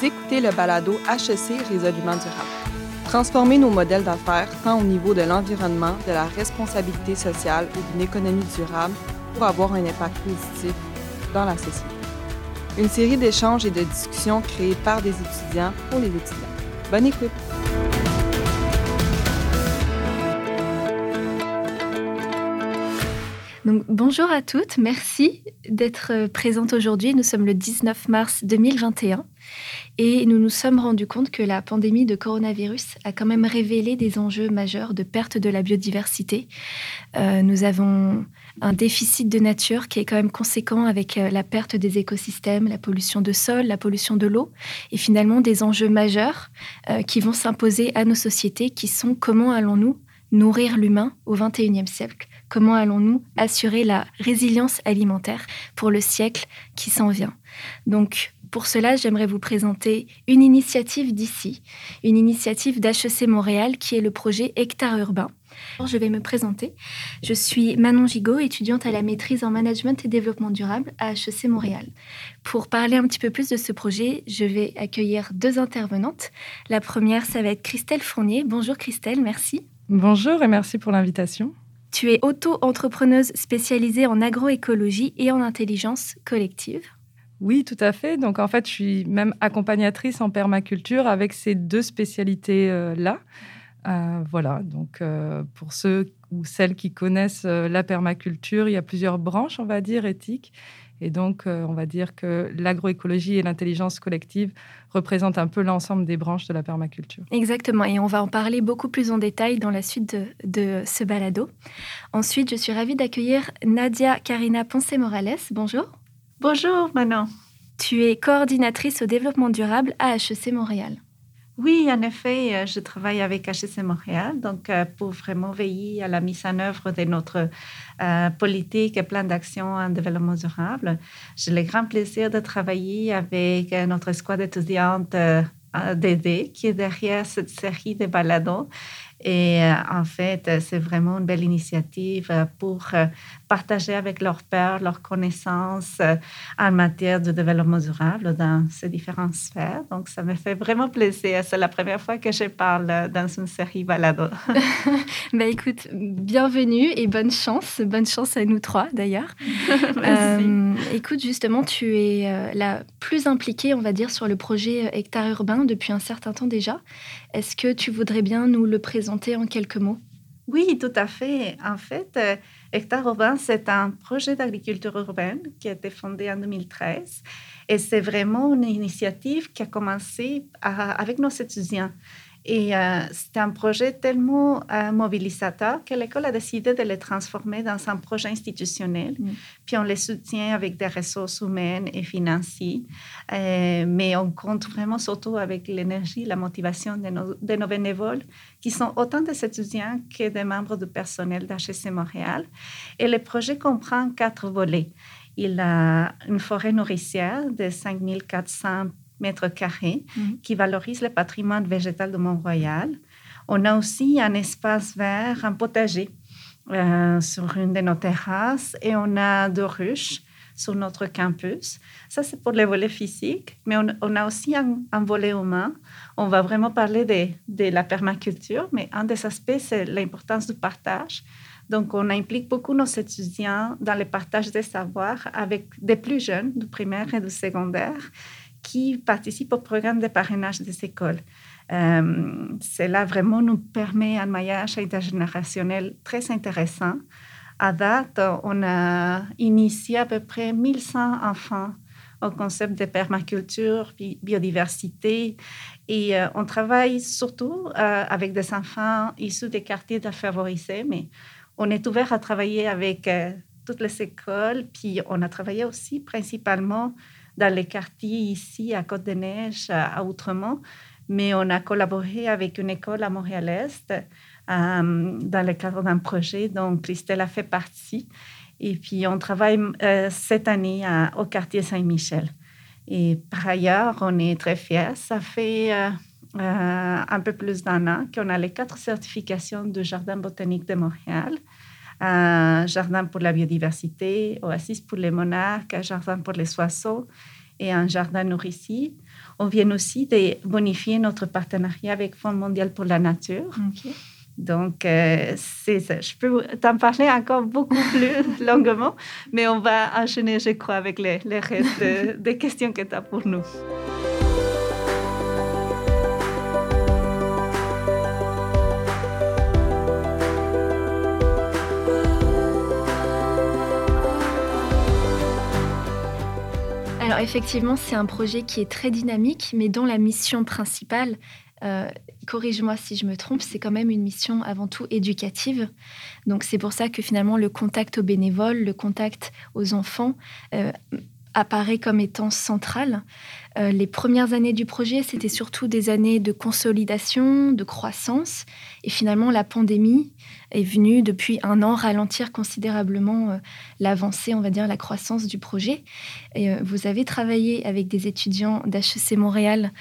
Vous le balado HEC Résolument durable. Transformer nos modèles d'affaires tant au niveau de l'environnement, de la responsabilité sociale ou d'une économie durable pour avoir un impact positif dans la société. Une série d'échanges et de discussions créées par des étudiants pour les étudiants. Bonne écoute! Donc, bonjour à toutes, merci d'être présentes aujourd'hui. Nous sommes le 19 mars 2021 et nous nous sommes rendus compte que la pandémie de coronavirus a quand même révélé des enjeux majeurs de perte de la biodiversité. Euh, nous avons un déficit de nature qui est quand même conséquent avec euh, la perte des écosystèmes, la pollution de sol, la pollution de l'eau et finalement des enjeux majeurs euh, qui vont s'imposer à nos sociétés qui sont comment allons-nous nourrir l'humain au XXIe siècle? Comment allons-nous assurer la résilience alimentaire pour le siècle qui s'en vient? Donc, pour cela, j'aimerais vous présenter une initiative d'ici, une initiative d'HEC Montréal qui est le projet Hectare Urbain. Je vais me présenter. Je suis Manon Gigot, étudiante à la maîtrise en management et développement durable à HEC Montréal. Pour parler un petit peu plus de ce projet, je vais accueillir deux intervenantes. La première, ça va être Christelle Fournier. Bonjour Christelle, merci. Bonjour et merci pour l'invitation. Tu es auto-entrepreneuse spécialisée en agroécologie et en intelligence collective. Oui, tout à fait. Donc en fait, je suis même accompagnatrice en permaculture avec ces deux spécialités-là. Euh, voilà, donc euh, pour ceux ou celles qui connaissent euh, la permaculture, il y a plusieurs branches, on va dire, éthiques. Et donc, euh, on va dire que l'agroécologie et l'intelligence collective représentent un peu l'ensemble des branches de la permaculture. Exactement, et on va en parler beaucoup plus en détail dans la suite de, ce balado. Ensuite, je suis ravie d'accueillir Nadia Karina Ponce-Morales. Bonjour. Bonjour, Manon. Tu es coordinatrice au développement durable à HEC Montréal. Oui, en effet, euh, je travaille avec HEC Montréal, donc euh, pour vraiment veiller à la mise en œuvre de notre euh, politique et plan d'action en développement durable. J'ai le grand plaisir de travailler avec notre escouade étudiante DD qui est derrière cette série de balados et euh, en fait, c'est vraiment une belle initiative pour partager avec leurs pairs leurs connaissances en matière de développement durable dans ces différentes sphères. Donc, ça me fait vraiment plaisir. C'est la première fois que je parle dans une série balado. bah, écoute, bienvenue et bonne chance. Bonne chance à nous trois, d'ailleurs. écoute, justement, tu es la plus impliquée, on va dire, sur le projet Hectare Urbain depuis un certain temps déjà. Est-ce que tu voudrais bien nous le présenter en quelques mots? Oui, tout à fait. En fait, euh, Hectare Urbain, c'est un projet d'agriculture urbaine qui a été fondé en 2013 et c'est vraiment une initiative qui a commencé avec nos étudiants. Et euh, c'est un projet tellement euh, mobilisateur que l'école a décidé de le transformer dans un projet institutionnel. Mm. Puis on les soutient avec des ressources humaines et financières. Euh, mais on compte vraiment surtout avec l'énergie, la motivation de nos, de nos, bénévoles, qui sont autant des étudiants que des membres du personnel d'HEC Montréal. Et le projet comprend quatre volets. Il a une forêt nourricière de 5400 mètres carrés mhm. qui valorise le patrimoine végétal de Mont-Royal. On a aussi un espace vert, un potager euh, sur une de nos terrasses et on a deux ruches sur notre campus. Ça, c'est pour les volets physiques, mais on, a aussi un, volet humain. On va vraiment parler de, de la permaculture, mais un des aspects, c'est l'importance du partage. Donc, on implique beaucoup nos étudiants dans le partage des savoirs avec des plus jeunes, du primaire et du secondaire, qui participent au programme de parrainage des écoles. Euh, cela vraiment nous permet un maillage intergénérationnel très intéressant. À date, on a initié à peu près 1100 enfants au concept de permaculture, biodiversité. Et euh, on travaille surtout euh, avec des enfants issus des quartiers défavorisés, mais on est ouvert à travailler avec toutes les écoles. Puis on a travaillé aussi principalement dans les quartiers ici à Côte-des-Neiges, à Outremont, mais on a collaboré avec une école à Montréal-Est euh, dans le cadre d'un projet dont Christelle a fait partie. Et puis, on travaille euh, cette année au quartier Saint-Michel. Et par ailleurs, on est très fiers. Ça fait euh, un peu plus d'un an qu'on a les quatre certifications du Jardin botanique de Montréal un jardin pour la biodiversité, oasis pour les monarques, un jardin pour les oiseaux et un jardin nourricier. On vient aussi de bonifier notre partenariat avec Fonds mondial pour la nature. Donc, euh, c'est ça. Je peux t'en parler encore beaucoup plus longuement, mais on va enchaîner, je crois, avec les, les restes des questions que tu as pour nous. Effectivement, c'est un projet qui est très dynamique, mais dont la mission principale, euh, corrige-moi si je me trompe, c'est quand même une mission avant tout éducative. Donc c'est pour ça que finalement le contact aux bénévoles, le contact aux enfants euh, apparaît comme étant central. Euh, les premières années du projet, c'était surtout des années de consolidation, de croissance. Et finalement, la pandémie est venue depuis un an ralentir considérablement euh, l'avancée, on va dire, la croissance du projet. Et, euh, vous avez travaillé avec des étudiants d'HEC Montréal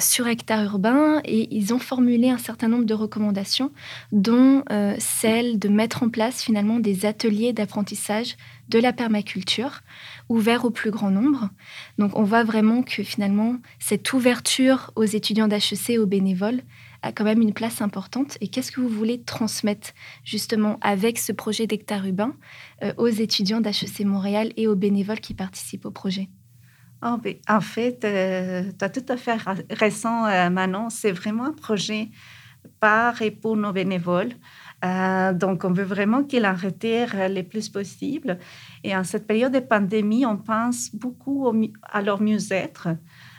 sur Hectare Urbain et ils ont formulé un certain nombre de recommandations, dont celle de mettre en place finalement des ateliers d'apprentissage de la permaculture ouverts au plus grand nombre. Donc on voit vraiment que finalement, cette ouverture aux étudiants d'HEC aux bénévoles a quand même une place importante. Et qu'est-ce que vous voulez transmettre justement avec ce projet d'hectare urbain euh, aux étudiants d'HEC Montréal et aux bénévoles qui participent au projet? Oh, En fait, euh, tu as tout à fait raison, euh, Manon. C'est vraiment un projet par et pour nos bénévoles. Euh, donc, on veut vraiment qu'ils en retirent le plus possible. Et en cette période de pandémie, on pense beaucoup à leur mieux-être.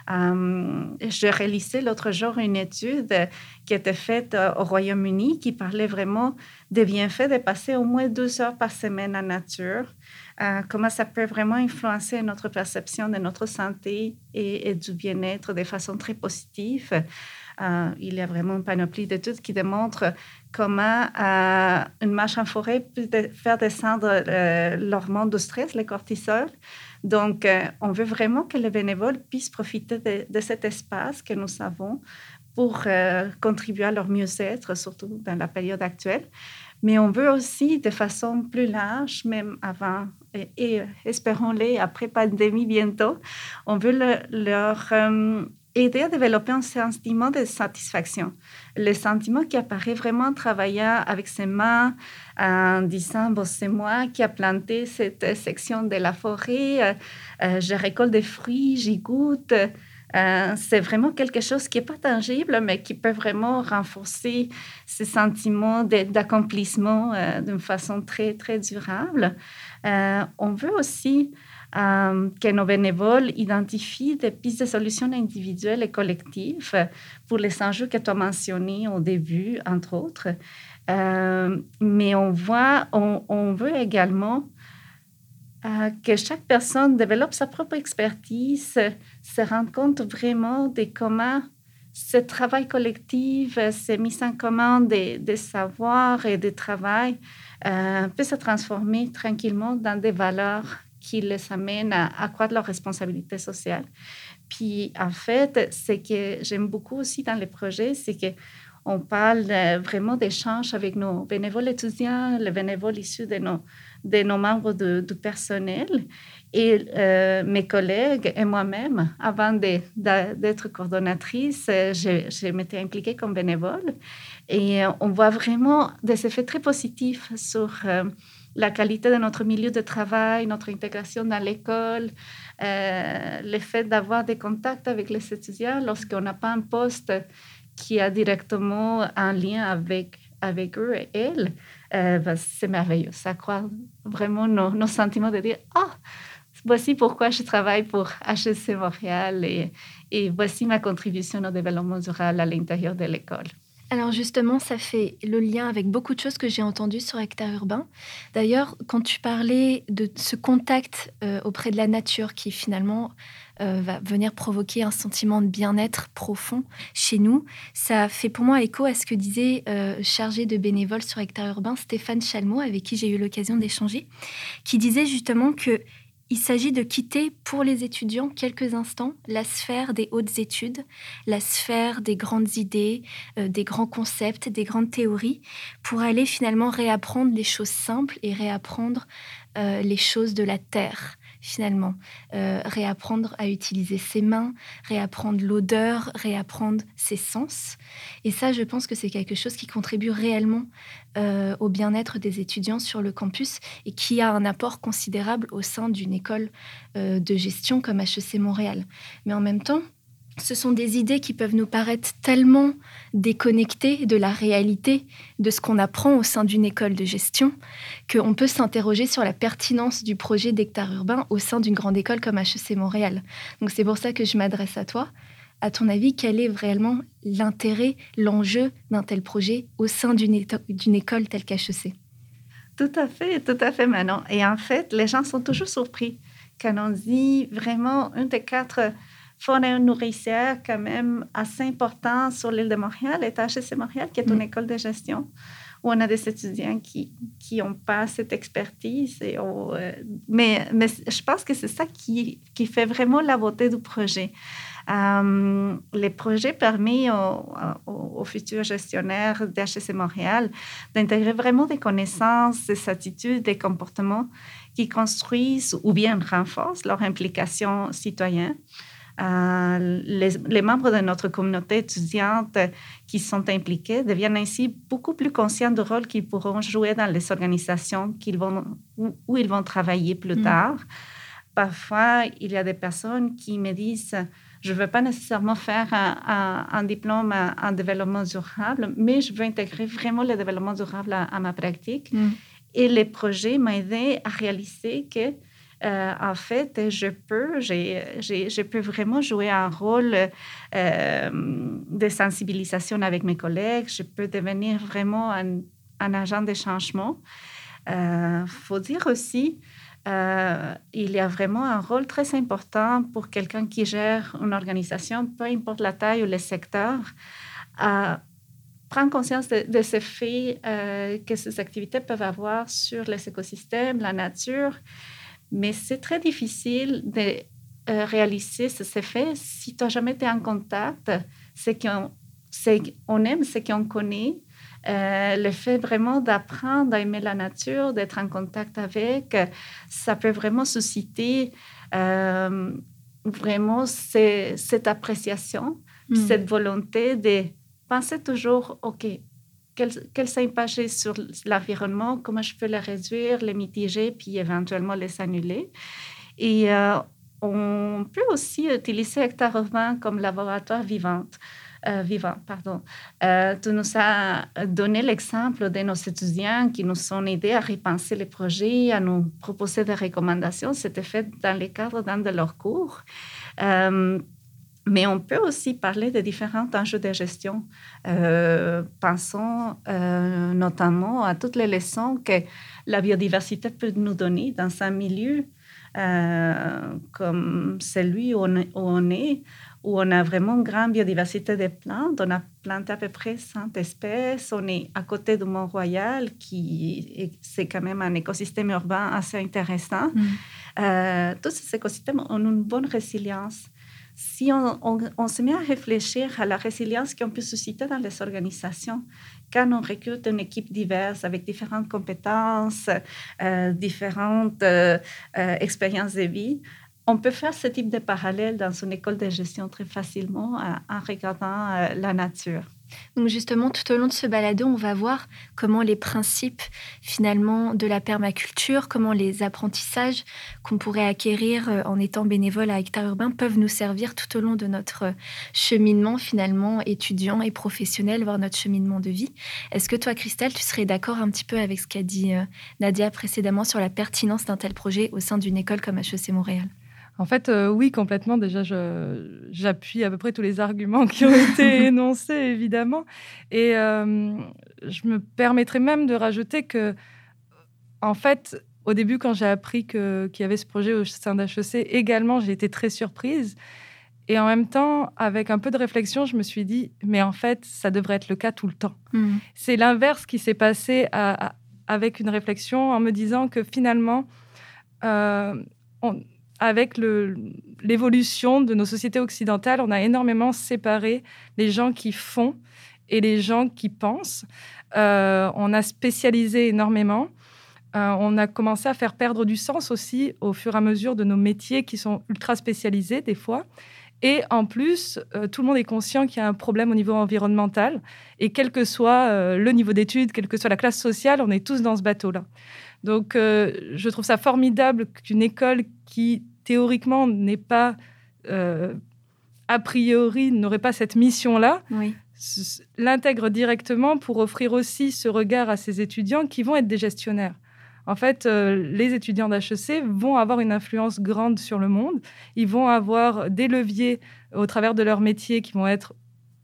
Euh, je réalisais l'autre jour une étude qui était faite euh, au Royaume-Uni qui parlait vraiment des bienfaits de passer au moins deux heures par semaine en nature, comment ça peut vraiment influencer notre perception de notre santé et, et du bien-être de façon très positive. Euh, il y a vraiment une panoplie d'études qui démontrent comment euh, une marche en forêt peut faire descendre euh, l'hormone de stress, le cortisol. Donc, on veut vraiment que les bénévoles puissent profiter de, cet espace que nous avons pour contribuer à leur mieux-être, surtout dans la période actuelle. Mais on veut aussi, de façon plus large, même avant et, espérons-les après pandémie bientôt, on veut leur aider à développer un sentiment de satisfaction. Le sentiment qui apparaît vraiment en travaillant avec ses mains, en disant, bon, c'est moi qui a planté cette section de la forêt, euh, euh, je récolte des fruits, j'y goûte. Euh, c'est vraiment quelque chose qui n'est pas tangible, mais qui peut vraiment renforcer ce sentiment d'accomplissement d'une façon très, très durable. on veut aussi euh, que nos bénévoles identifient des pistes de solutions individuelles et collectives pour les enjeux que tu as mentionnés au début, entre autres. Euh, mais on voit, on, veut également euh, que chaque personne développe sa propre expertise, se rende compte vraiment de comment ce travail collectif, ces mises en commun des, savoirs et des travail peut se transformer tranquillement dans des valeurs qui les amène à accroître leur responsabilité sociale. Puis, en fait, ce que j'aime beaucoup aussi dans les projets, c'est que on parle vraiment d'échanges avec nos bénévoles étudiants, les bénévoles issus de nos, membres du personnel. Et euh, mes collègues et moi-même, avant d'être coordonnatrice, je, je m'étais impliquée comme bénévole. Et on voit vraiment des effets très positifs sur... Euh, la qualité de notre milieu de travail, notre intégration dans l'école, euh, le fait d'avoir des contacts avec les étudiants lorsqu'on n'a pas un poste qui a directement un lien avec, avec eux et elles, euh, ben, c'est merveilleux. Ça croit vraiment nos, nos, sentiments de dire Ah, voici pourquoi je travaille pour HEC Montréal et, et voici ma contribution au développement durable à l'intérieur de l'école. Alors justement, ça fait le lien avec beaucoup de choses que j'ai entendues sur Hectare Urbain. D'ailleurs, quand tu parlais de ce contact euh, auprès de la nature qui finalement euh, va venir provoquer un sentiment de bien-être profond chez nous, ça fait pour moi écho à ce que disait euh, chargé de bénévoles sur Hectare Urbain Stéphane Chalmot, avec qui j'ai eu l'occasion d'échanger, qui disait justement que il s'agit de quitter pour les étudiants quelques instants la sphère des hautes études, la sphère des grandes idées, euh, des grands concepts, des grandes théories, pour aller finalement réapprendre les choses simples et réapprendre euh, les choses de la terre, finalement. Euh, réapprendre à utiliser ses mains, réapprendre l'odeur, réapprendre ses sens. Et ça, je pense que c'est quelque chose qui contribue réellement euh, au bien-être des étudiants sur le campus et qui a un apport considérable au sein d'une école euh, de gestion comme HEC Montréal. Mais en même temps, ce sont des idées qui peuvent nous paraître tellement déconnectées de la réalité de ce qu'on apprend au sein d'une école de gestion qu'on peut s'interroger sur la pertinence du projet d'hectare urbain au sein d'une grande école comme HEC Montréal. Donc c'est pour ça que je m'adresse à toi. À ton avis, quel est vraiment l'intérêt, l'enjeu d'un tel projet au sein d'une école telle qu'HEC Tout à fait, tout à fait, Manon. Et en fait, les gens sont toujours surpris quand on dit vraiment une des quatre forêt nourricière quand même assez important sur l'île de Montréal est HEC Montréal, qui est une mm. école de gestion où on a des étudiants qui n'ont pas cette expertise. Et euh, mais, mais je pense que c'est ça qui, qui fait vraiment la beauté du projet. Euh, les projets permettent aux, futurs gestionnaires d'HEC Montréal d'intégrer vraiment des connaissances, des attitudes, des comportements qui construisent ou bien renforcent leur implication citoyenne. Euh, les, membres de notre communauté étudiante qui sont impliqués deviennent ainsi beaucoup plus conscients du rôle qu'ils pourront jouer dans les organisations qu'ils vont, où, ils vont travailler plus mm. tard. Parfois, il y a des personnes qui me disent, je ne veux pas nécessairement faire un, diplôme en, développement durable, mais je veux intégrer vraiment le développement durable à, ma pratique. Mm. Et les projets m'ont aidé à réaliser que euh, en fait, je peux, je peux vraiment jouer un rôle euh, de sensibilisation avec mes collègues. Je peux devenir vraiment un, agent de changement. Il euh, faut dire aussi, il y a vraiment un rôle très important pour quelqu'un qui gère une organisation, peu importe la taille ou le secteur, prendre conscience de, de ce fait que ces activités peuvent avoir sur les écosystèmes, la nature mais c'est très difficile de euh, réaliser ces effets si tu n'as jamais été en contact. C'est qu'on on aime ce qu'on connaît. Euh, le fait vraiment d'apprendre à aimer la nature, d'être en contact avec, ça peut vraiment susciter euh, vraiment cette appréciation, mm. cette volonté de penser toujours, OK, quels, sont impacts sur l'environnement, comment je peux les réduire, les mitiger, puis éventuellement les annuler. Et euh, on peut aussi utiliser Hectare Urbain comme laboratoire vivant. Euh, vivant. Pardon. Euh, tu nous as donné l'exemple de nos étudiants qui nous ont aidés à repenser les projets, à nous proposer des recommandations. C'était fait dans le cadre d'un de leurs cours. Mais on peut aussi parler de différents enjeux de gestion. Euh, pensons euh, notamment à toutes les leçons que la biodiversité peut nous donner dans un milieu euh, comme celui où on, est, où on a vraiment une grande biodiversité de plantes. On a planté à peu près 100 espèces. On est à côté du Mont-Royal, qui c'est quand même un écosystème urbain assez intéressant. Mm. tous ces écosystèmes ont une bonne résilience si on, se met à réfléchir à la résilience qu'on peut susciter dans les organisations, quand on recrute une équipe diverse avec différentes compétences, euh, différentes euh, euh, expériences de vie, on peut faire ce type de parallèle dans une école de gestion très facilement en regardant la nature. Donc justement, tout au long de ce balado, on va voir comment les principes finalement de la permaculture, comment les apprentissages qu'on pourrait acquérir euh, en étant bénévole à Hectare Urbain peuvent nous servir tout au long de notre cheminement finalement étudiant et professionnel, voire notre cheminement de vie. Est-ce que toi, Christelle, tu serais d'accord un petit peu avec ce qu'a dit euh, Nadia précédemment sur la pertinence d'un tel projet au sein d'une école comme HEC Montréal? En fait, euh, oui, complètement. Déjà, j'appuie à peu près tous les arguments qui ont été énoncés, évidemment. Et euh, je me permettrais même de rajouter que, en fait, au début, quand j'ai appris qu'il y avait ce projet au sein d'HEC, également, j'ai été très surprise. Et en même temps, avec un peu de réflexion, je me suis dit, mais en fait, ça devrait être le cas tout le temps. Mmh. C'est l'inverse qui s'est passé avec une réflexion en me disant que finalement, euh, on, avec l'évolution de nos sociétés occidentales, on a énormément séparé les gens qui font et les gens qui pensent. Euh, on a spécialisé énormément. euh, on a commencé à faire perdre du sens aussi au fur et à mesure de nos métiers qui sont ultra spécialisés des fois. Et en plus, euh, tout le monde est conscient qu'il y a un problème au niveau environnemental. Et quel que soit euh, le niveau d'études, quelle que soit la classe sociale, on est tous dans ce bateau-là. Donc, je trouve ça formidable qu'une école qui, théoriquement, n'est pas, a priori, n'aurait pas cette mission-là, l'intègre directement pour offrir aussi ce regard à ses étudiants qui vont être des gestionnaires en fait, euh, les étudiants d'HEC vont avoir une influence grande sur le monde. Ils vont avoir des leviers au travers de leur métier qui vont être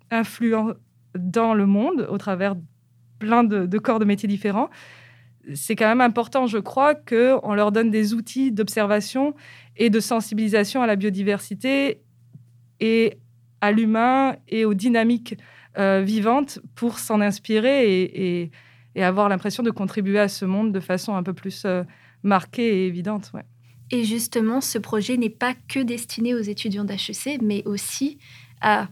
influents dans le monde, au travers plein de, corps de métiers différents. C'est quand même important, je crois, qu'on leur donne des outils d'observation et de sensibilisation à la biodiversité et à l'humain et aux dynamiques euh, vivantes pour s'en inspirer et et avoir l'impression de contribuer à ce monde de façon un peu plus euh, marquée et évidente. Et justement, ce projet n'est pas que destiné aux étudiants d'HEC, mais aussi à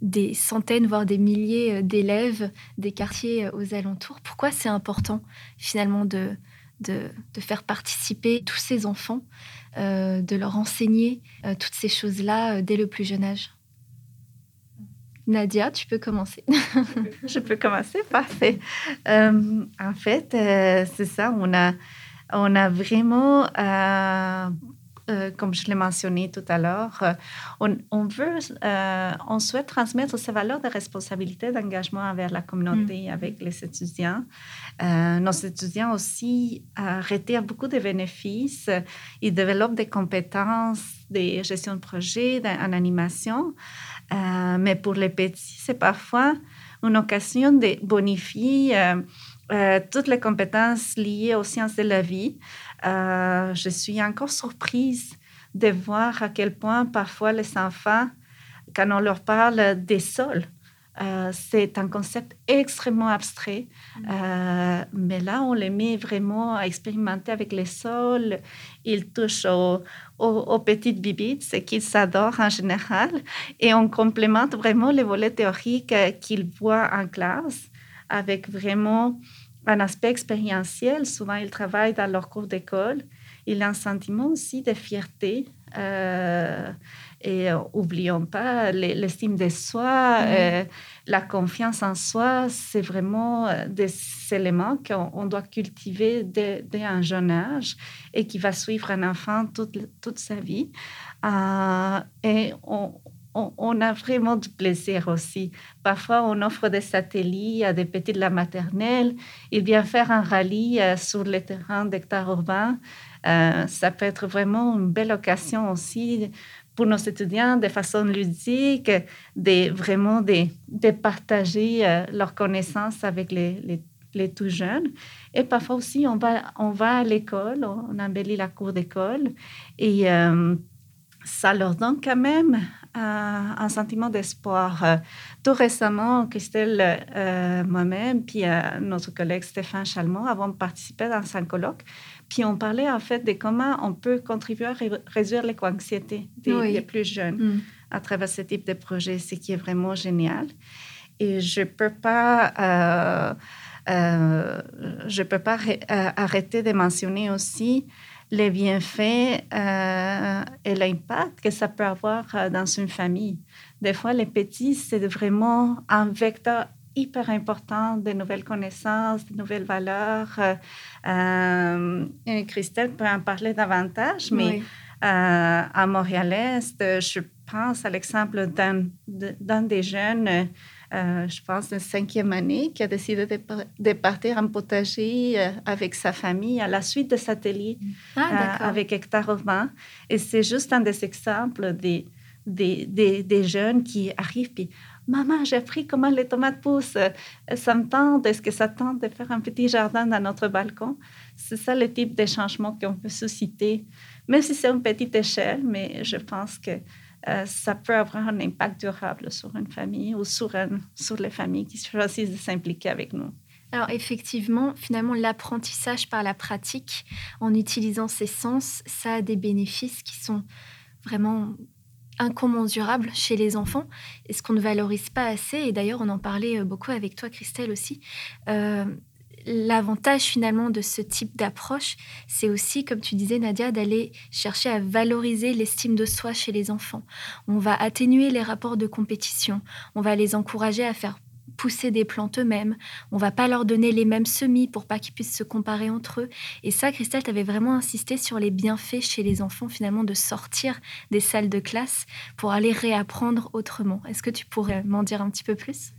des centaines, voire des milliers euh, d'élèves des quartiers euh, aux alentours. Pourquoi c'est important finalement de, de, faire participer tous ces enfants, de leur enseigner toutes ces choses-là dès le plus jeune âge? Nadia, tu peux commencer. je peux commencer, parfait. Euh, en fait, euh, c'est ça, on a, on a vraiment, euh, comme je l'ai mentionné tout à l'heure, on, on, veut, on souhaite transmettre ces valeurs de responsabilité, d'engagement envers la communauté mm. avec les étudiants. nos étudiants aussi retirent beaucoup de bénéfices. Ils développent des compétences de gestion de projet, en animation. Euh, mais pour les petits, c'est parfois une occasion de bonifier euh, euh, toutes les compétences liées aux sciences de la vie. je suis encore surprise de voir à quel point parfois les enfants, quand on leur parle des sols, euh, c'est un concept extrêmement abstrait, mm. euh, mais là, on les met vraiment à expérimenter avec les sols. Ils touchent aux, petites bibites, ce qu'ils adorent en général, et on complémente vraiment les volets théoriques qu'ils voient en classe avec vraiment un aspect expérientiel. Souvent, ils travaillent dans leur cours d'école. Il a un sentiment aussi de fierté. Euh, et n'oublions pas l'estime de soi, euh, la confiance en soi, c'est vraiment euh, des éléments qu'on doit cultiver dès, un jeune âge et qui va suivre un enfant toute, toute sa vie. Euh, et on, on, a vraiment du plaisir aussi. Parfois, on offre des satellites à des petits de la maternelle. Ils viennent faire un rallye sur les terrains d'hectares urbains. ça peut être vraiment une belle occasion aussi pour nos étudiants de façon ludique, vraiment de, partager euh, leurs connaissances avec les, tout jeunes. Et parfois aussi, on va, on va à l'école, on embellit la cour d'école et euh, ça leur donne quand même euh, un sentiment d'espoir. Tout récemment, Christelle, moi-même, puis notre collègue Stéphane Chalmont avons participé dans un colloque puis on parlait en fait de comment on peut contribuer à réduire l'éco-anxiété des, plus jeunes mm. à travers ce type de projet, ce qui est vraiment génial. Et je ne peux pas, euh, euh, je peux pas euh, arrêter de mentionner aussi les bienfaits et l'impact que ça peut avoir dans une famille. Des fois, les petits, c'est vraiment un vecteur hyper important de nouvelles connaissances, de nouvelles valeurs. Euh, euh, Christelle peut en parler davantage, mais euh, à Montréal-Est, je pense à l'exemple d'un des jeunes, je pense de cinquième année, qui a décidé de, partir en potager avec sa famille à la suite de satellites ah, avec Hectare 20. Et c'est juste un des exemples des, des, des, des jeunes qui arrivent puis Maman, j'ai appris comment les tomates poussent. Ça me tente. Est-ce que ça tente de faire un petit jardin dans notre balcon? C'est ça le type de changement qu'on peut susciter, même si c'est une petite échelle, mais je pense que euh, ça peut avoir un impact durable sur une famille ou sur, sur les familles qui choisissent de s'impliquer avec nous. Alors effectivement, finalement, l'apprentissage par la pratique, en utilisant ses sens, ça a des bénéfices qui sont vraiment incommensurable chez les enfants et ce qu'on ne valorise pas assez. Et d'ailleurs, on en parlait euh, beaucoup avec toi, Christelle, aussi. Euh, l'avantage finalement de ce type d'approche, c'est aussi, comme tu disais Nadia, d'aller chercher à valoriser l'estime de soi chez les enfants. On va atténuer les rapports de compétition, on va les encourager à faire pousser des plantes eux-mêmes. On va pas leur donner les mêmes semis pour pas qu'ils puissent se comparer entre eux. Et ça, Christelle, tu avais vraiment insisté sur les bienfaits chez les enfants, finalement, de sortir des salles de classe pour aller réapprendre autrement. Est-ce que tu pourrais m'en dire un petit peu plus?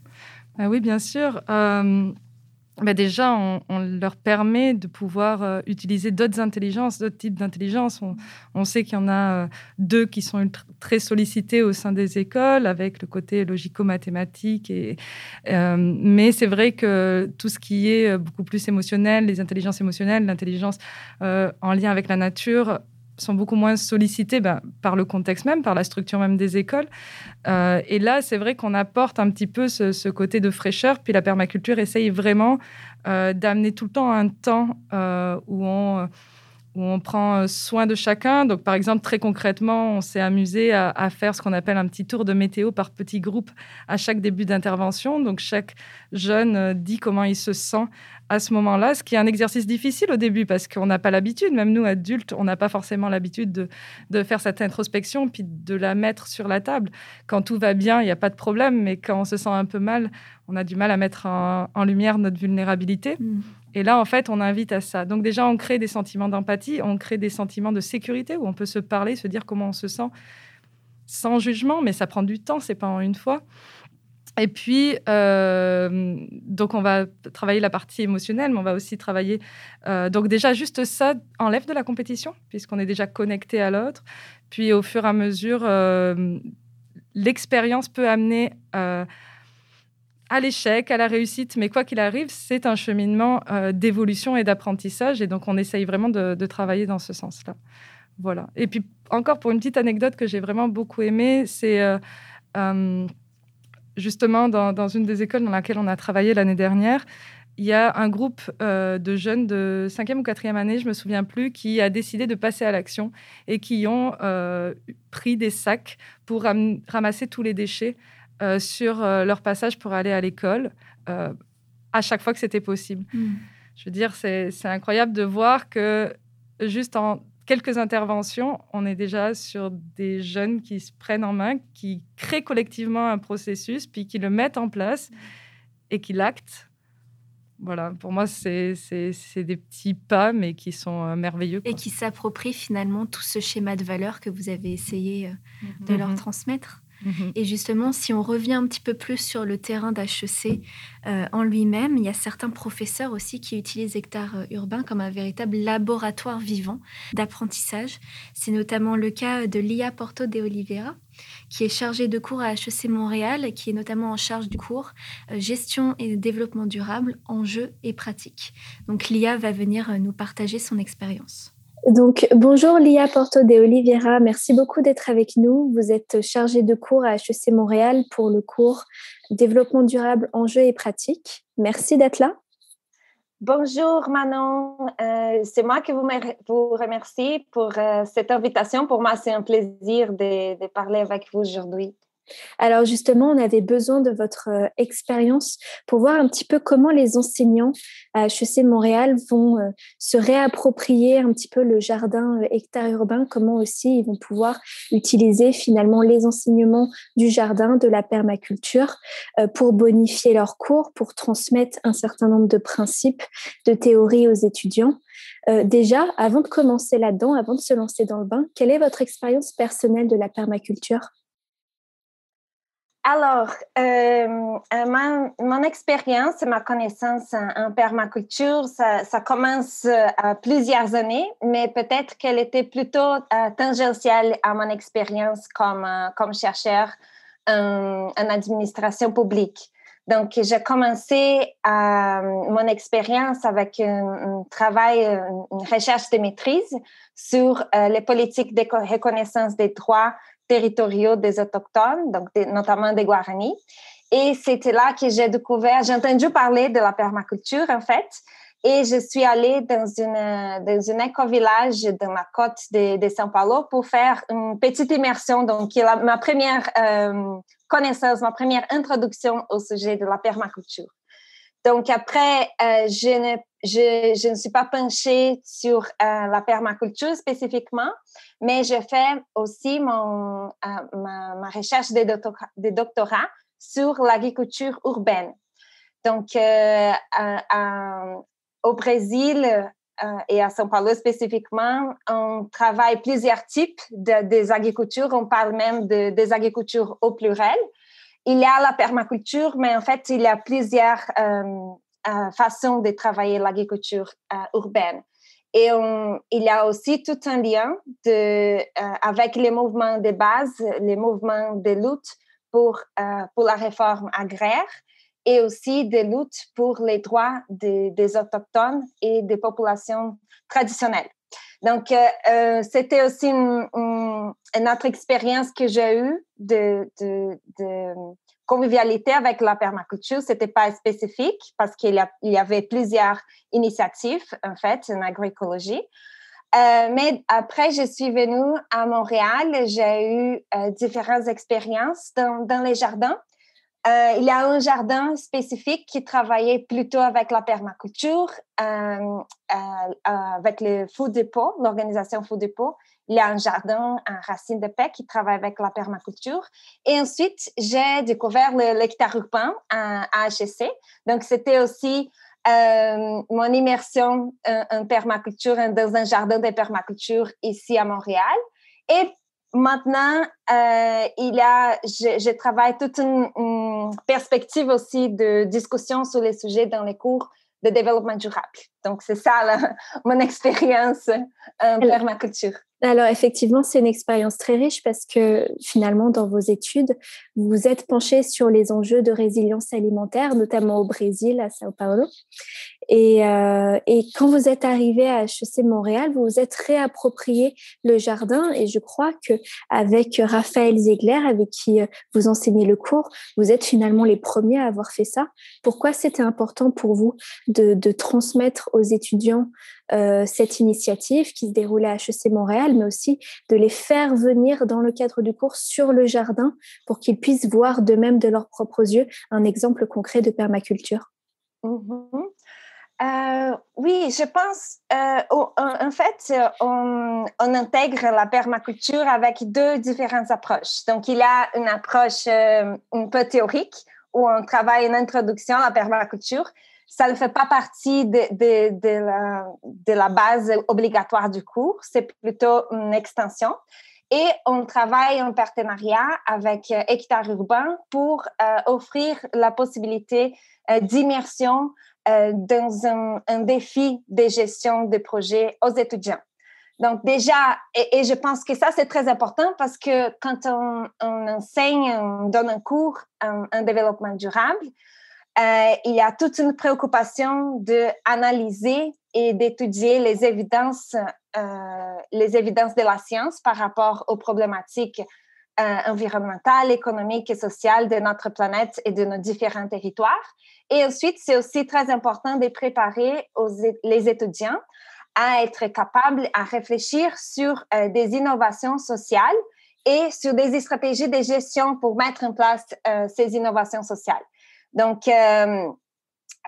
Ah Oui, bien sûr. Euh, bah, déjà, on, leur permet de pouvoir euh, utiliser d'autres intelligences, d'autres types d'intelligence. On, sait qu'il y en a euh, deux qui sont très sollicités au sein des écoles, avec le côté logico-mathématique. Euh, mais c'est vrai que tout ce qui est beaucoup plus émotionnel, les intelligences émotionnelles, l'intelligence en lien avec la nature, sont beaucoup moins sollicités ben, par le contexte même, par la structure même des écoles. Euh, et là, c'est vrai qu'on apporte un petit peu ce, côté de fraîcheur. Puis la permaculture essaye vraiment euh, d'amener tout le temps un temps euh, où on où on prend soin de chacun. Donc, par exemple, très concrètement, on s'est amusé à, faire ce qu'on appelle un petit tour de météo par petits groupes à chaque début d'intervention. Donc, chaque jeune dit comment il se sent à ce moment-là, ce qui est un exercice difficile au début parce qu'on n'a pas l'habitude, même nous adultes, on n'a pas forcément l'habitude de, de, faire cette introspection puis de la mettre sur la table. Quand tout va bien, il n'y a pas de problème, mais quand on se sent un peu mal, on a du mal à mettre en, lumière notre vulnérabilité. Mm. Et là, en fait, on invite à ça. Donc déjà, on crée des sentiments d'empathie, on crée des sentiments de sécurité où on peut se parler, se dire comment on se sent sans jugement, mais ça prend du temps, c'est pas en une fois. Et puis, euh, donc on va travailler la partie émotionnelle, mais on va aussi travailler. Euh, donc déjà, juste ça enlève de la compétition, puisqu'on est déjà connecté à l'autre. Puis au fur et à mesure, euh, l'expérience peut amener à l'échec, à la réussite, mais quoi qu'il arrive, c'est un cheminement d'évolution et d'apprentissage. Et donc on essaye vraiment de, travailler dans ce sens-là. Voilà. Et puis encore pour une petite anecdote que j'ai vraiment beaucoup aimée, c'est justement, dans, une des écoles dans laquelle on a travaillé l'année dernière, il y a un groupe euh, de jeunes de 5e ou 4e année, je me souviens plus, qui a décidé de passer à l'action et qui ont euh, pris des sacs pour ramasser tous les déchets euh, sur leur passage pour aller à l'école à chaque fois que c'était possible. Hmm. Je veux dire, c'est incroyable de voir que juste en quelques interventions, on est déjà sur des jeunes qui se prennent en main, qui créent collectivement un processus, puis qui le mettent en place et qui l'actent. Voilà, pour moi, c'est des petits pas, mais qui sont euh, merveilleux. Et qui s'approprient finalement tout ce schéma de valeur que vous avez essayé euh, de leur mhm. transmettre. Mhm. Et justement, si on revient un petit peu plus sur le terrain d'HEC euh, en lui-même, il y a certains professeurs aussi qui utilisent Hectare euh, Urbain comme un véritable laboratoire vivant d'apprentissage. C'est notamment le cas de Lia Porto de Oliveira, qui est chargée de cours à HEC Montréal, qui est notamment en charge du cours euh, Gestion et développement durable, enjeux et pratiques. Donc Lia va venir nous partager son expérience. Donc, bonjour Lia Porto de Oliveira, merci beaucoup d'être avec nous. Vous êtes chargée de cours à HEC Montréal pour le cours Développement durable, enjeux et pratiques. Merci d'être là. Bonjour Manon, euh, c'est moi qui vous, vous remercie pour euh, cette invitation. Pour moi, c'est un plaisir de parler avec vous aujourd'hui. Alors justement, on avait besoin de votre euh, expérience pour voir un petit peu comment les enseignants à HEC Montréal vont euh, se réapproprier un petit peu le jardin euh, hectare urbain, comment aussi ils vont pouvoir utiliser finalement les enseignements du jardin, de la permaculture pour bonifier leurs cours, pour transmettre un certain nombre de principes, de théories aux étudiants. déjà, avant de commencer là-dedans, avant de se lancer dans le bain, quelle est votre expérience personnelle de la permaculture? Alors, euh, euh mon expérience et ma connaissance en, permaculture, ça, commence euh, à plusieurs années, mais peut-être qu'elle était plutôt tangentielle à mon expérience comme, chercheur en, en, administration publique. Donc, j'ai commencé mon expérience avec un, un, travail, une recherche de maîtrise sur les politiques de reconnaissance des droits territoriaux des Autochtones, donc notamment des Guaranis. Et c'était là que j'ai découvert, j'ai entendu parler de la permaculture en fait, et je suis allée dans une dans un éco-village de ma côte de, de São Paulo pour faire une petite immersion. Donc, ma première euh, connaissance, ma première introduction au sujet de la permaculture. Donc après, je ne je, ne suis pas penchée sur la permaculture spécifiquement, mais je fais aussi mon, ma, ma, recherche de, doctorat, sur l'agriculture urbaine. Donc, euh, au Brésil euh, et à São Paulo spécifiquement, on travaille plusieurs types de, des. On parle même de, des agricultures au pluriel. Il y a la permaculture, mais en fait, il y a plusieurs euh, façons de travailler l'agriculture urbaine. Et on, il y a aussi tout un lien avec les mouvements de base, les mouvements de lutte pour, pour la réforme agraire et aussi des luttes pour les droits des, autochtones et des populations traditionnelles. Donc, euh, euh c'était aussi une, autre expérience que j'ai eue de, convivialité avec la permaculture. C'était pas spécifique parce qu'il y, avait plusieurs initiatives, en fait, en agroécologie. Euh, mais après, je suis venue à Montréal. J'ai eu euh, différentes expériences dans, les jardins. Euh, il y a un jardin spécifique qui travaillait plutôt avec la permaculture, avec le Food Depot, l'organisation Food Depot. Il y a un jardin en racine de paix qui travaille avec la permaculture. Et ensuite, j'ai découvert l'hectare urbain à, HEC. Donc, c'était aussi mon immersion en, en, permaculture, dans un jardin de permaculture ici à Montréal. Et Maintenant, euh, il y a, je, travaille toute une, perspective aussi de discussion sur les sujets dans les cours de développement durable. Donc, c'est ça là, mon expérience en permaculture. Alors effectivement, c'est une expérience très riche parce que finalement, dans vos études, vous vous êtes penché sur les enjeux de résilience alimentaire, notamment au Brésil, à Sao Paulo. Et, euh, et quand vous êtes arrivé à HEC Montréal, vous vous êtes réapproprié le jardin. Et je crois que avec Raphaël Ziegler, avec qui euh, vous enseignez le cours, vous êtes finalement les premiers à avoir fait ça. Pourquoi c'était important pour vous de, de transmettre aux étudiants euh, cette initiative qui se déroulait à HEC Montréal, mais aussi de les faire venir dans le cadre du cours sur le jardin pour qu'ils puissent voir de même de leurs propres yeux un exemple concret de permaculture. Mm-hmm. Euh, oui, je pense, euh, en, fait, on, on, intègre la permaculture avec deux différentes approches. Donc, il y a une approche un peu théorique où on travaille une introduction à la permaculture ça ne fait pas partie de, la, base obligatoire du cours, c'est plutôt une extension. Et on travaille en partenariat avec euh, Hectare Urbain pour euh, offrir la possibilité euh, d'immersion euh, dans un, défi de gestion de projet aux étudiants. Donc déjà, et, je pense que ça c'est très important parce que quand on, enseigne, on donne un cours en développement durable, euh, il y a toute une préoccupation d'analyser et d'étudier les évidences, euh, les évidences de la science par rapport aux problématiques euh, environnementales, économiques et sociales de notre planète et de nos différents territoires. Et ensuite, c'est aussi très important de préparer les étudiants à être capables à réfléchir sur des innovations sociales et sur des stratégies de gestion pour mettre en place ces innovations sociales. Donc, euh,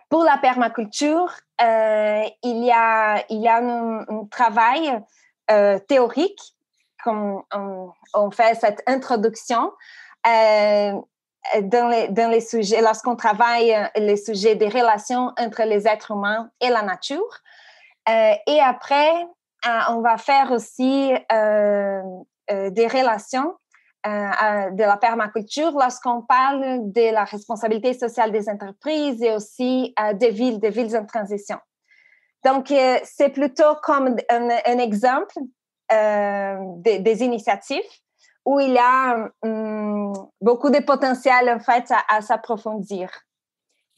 pour la permaculture, euh, il y a, un, travail euh, théorique, on, fait cette introduction. Dans les, sujets, lorsqu'on travaille les sujets des relations entre les êtres humains et la nature. Et après, on va faire aussi des relations de la permaculture lorsqu'on parle de la responsabilité sociale des entreprises et aussi euh, des villes, des villes en transition. Donc, euh, c'est plutôt comme un, exemple des, initiatives où il y a hum, beaucoup de potentiel en fait à s'approfondir.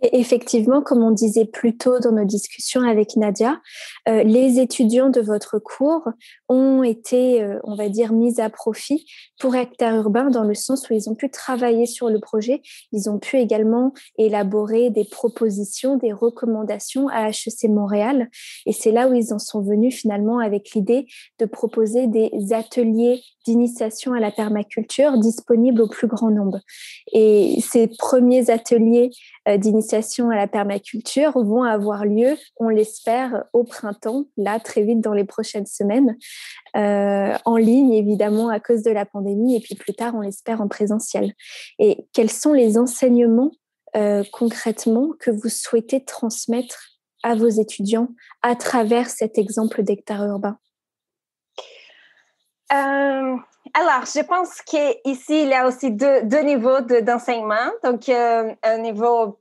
Effectivement, comme on disait plus tôt dans nos discussions avec Nadia, euh, les étudiants de votre cours ont été, euh, on va dire, mis à profit pour Hectare Urbain dans le sens où ils ont pu travailler sur le projet. Ils ont pu également élaborer des propositions, des recommandations à HEC Montréal. Et c'est là où ils en sont venus finalement avec l'idée de proposer des ateliers d'initiation à la permaculture disponibles au plus grand nombre. Et ces premiers ateliers euh, d'initiation à la permaculture vont avoir lieu, on l'espère, au printemps, là, très vite dans les prochaines semaines, euh, en ligne, évidemment, à cause de la pandémie, et puis plus tard, on l'espère, en présentiel. Et quels sont les enseignements euh, concrètement que vous souhaitez transmettre à vos étudiants à travers cet exemple d'hectare urbain? Euh, alors, je pense qu'ici, il y a aussi deux, deux niveaux d'enseignement. Donc, un niveau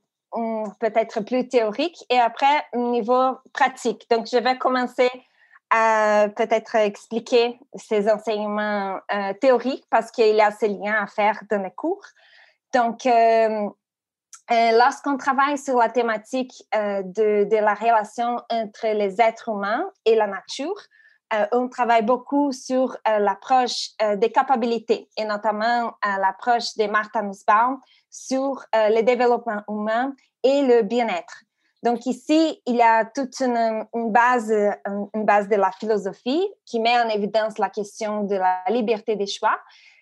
peut-être plus théorique et après, niveau pratique. Donc, je vais commencer à peut-être expliquer ces enseignements euh, théoriques parce qu'il y a ces liens à faire dans les cours. Donc, euh, lorsqu'on travaille sur la thématique de, la relation entre les êtres humains et la nature, euh, on travaille beaucoup sur euh, l'approche euh, des capacités et notamment l'approche de Martha Nussbaum sur le développement humain et le bien-être. Donc ici, il y a toute une, base, une base de la philosophie qui met en évidence la question de la liberté des choix,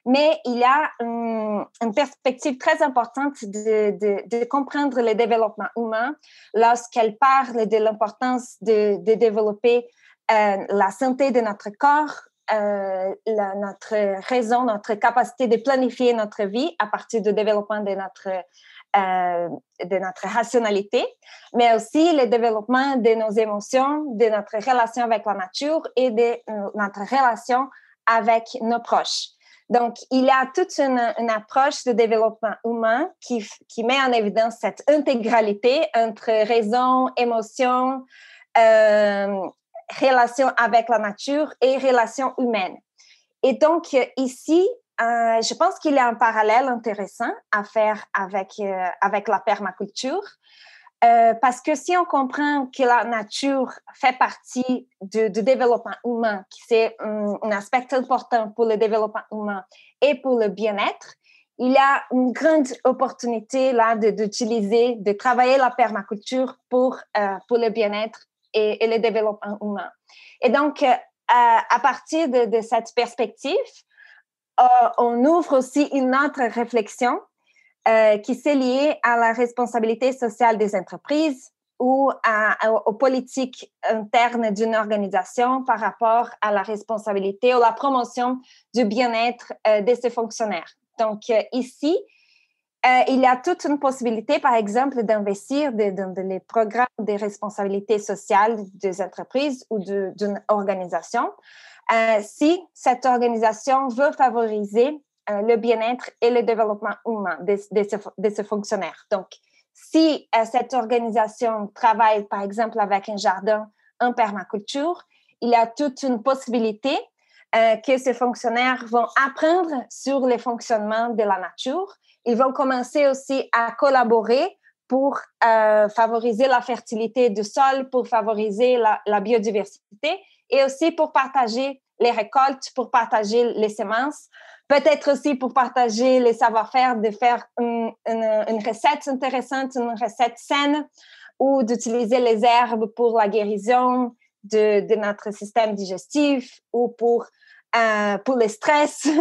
mais il y a une, perspective très importante de, comprendre le développement humain lorsqu'elle parle de l'importance de, développer la santé de notre corps, euh, notre raison, notre capacité de planifier notre vie à partir du développement de notre, euh, de notre rationalité, mais aussi le développement de nos émotions, de notre relation avec la nature et de notre relation avec nos proches. Donc, il y a toute une, approche de développement humain qui, qui, met en évidence cette intégralité entre raison, émotion, euh, relation avec la nature et relation humaine. Et donc, ici, euh, je pense qu'il y a un parallèle intéressant à faire avec, euh, avec la permaculture. Euh, parce que si on comprend que la nature fait partie du, développement humain, que c'est un, un, aspect important pour le développement humain et pour le bien-être, il y a une grande opportunité là d'utiliser, de, de, travailler la permaculture pour, pour le bien-être et, le développement humain. Et donc, euh, à, partir de, cette perspective, euh, on ouvre aussi une autre réflexion euh, qui s'est liée à la responsabilité sociale des entreprises ou aux politiques internes d'une organisation par rapport à la responsabilité ou la promotion du bien-être de ses fonctionnaires. Donc ici, euh, il y a toute une possibilité, par exemple, d'investir dans les programmes de responsabilité sociale des entreprises ou d'une organisation euh, si cette organisation veut favoriser euh, le bien-être et le développement humain de, de, fonctionnaires. Donc, si cette organisation travaille, par exemple, avec un jardin en permaculture, il y a toute une possibilité que ces fonctionnaires vont apprendre sur le fonctionnement de la nature ils vont commencer aussi à collaborer pour euh, favoriser la fertilité du sol, pour favoriser la, biodiversité et aussi pour partager les récoltes, pour partager les semences, peut-être aussi pour partager les savoir-faire, de faire une, recette intéressante, une recette saine ou d'utiliser les herbes pour la guérison de, de, notre système digestif ou pour euh, pour le stress.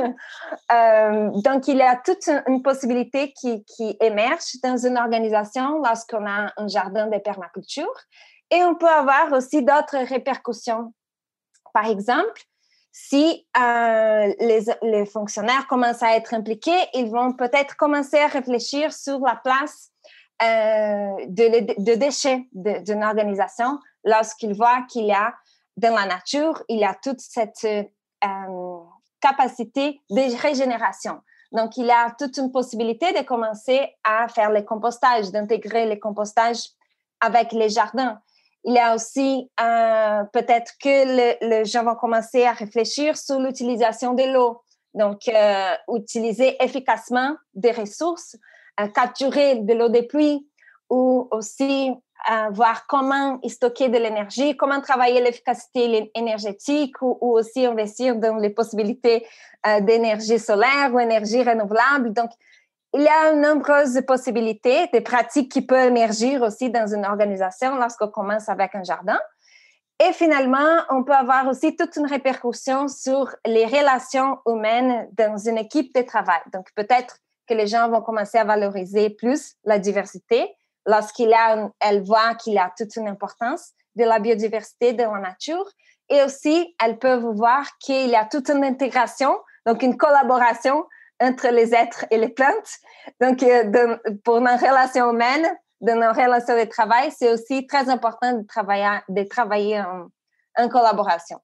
Euh, donc, il y a toute une, possibilité qui, émerge dans une organisation lorsqu'on a un jardin de permaculture. Et on peut avoir aussi d'autres répercussions. Par exemple, si euh, les, les, fonctionnaires commencent à être impliqués, ils vont peut-être commencer à réfléchir sur la place de, de, déchets d'une organisation lorsqu'ils voient qu'il y a dans la nature, il y a toute cette euh, capacité de régénération. Donc, il a toute une possibilité de commencer à faire le compostage, d'intégrer le compostage avec les jardins. Il y a aussi euh, peut-être que les gens vont commencer à réfléchir sur l'utilisation de l'eau. Donc, euh, utiliser efficacement des ressources, capturer de l'eau des pluies ou aussi voir comment stocker de l'énergie, comment travailler l'efficacité énergétique ou, aussi investir dans les possibilités euh, d'énergie solaire ou énergie renouvelable. Donc, il y a de nombreuses possibilités, des pratiques qui peuvent émerger aussi dans une organisation lorsqu'on commence avec un jardin. Et finalement, on peut avoir aussi toute une répercussion sur les relations humaines dans une équipe de travail. Donc, peut-être que les gens vont commencer à valoriser plus la diversité, lorsqu'elle voit qu'il a toute une importance de la biodiversité de la nature. Et aussi, elles peuvent voir qu'il y a toute une intégration, donc une collaboration entre les êtres et les plantes. Donc, euh, pour nos relations humaines, de nos relations de travail, c'est aussi très important de travailler, de travailler en collaboration.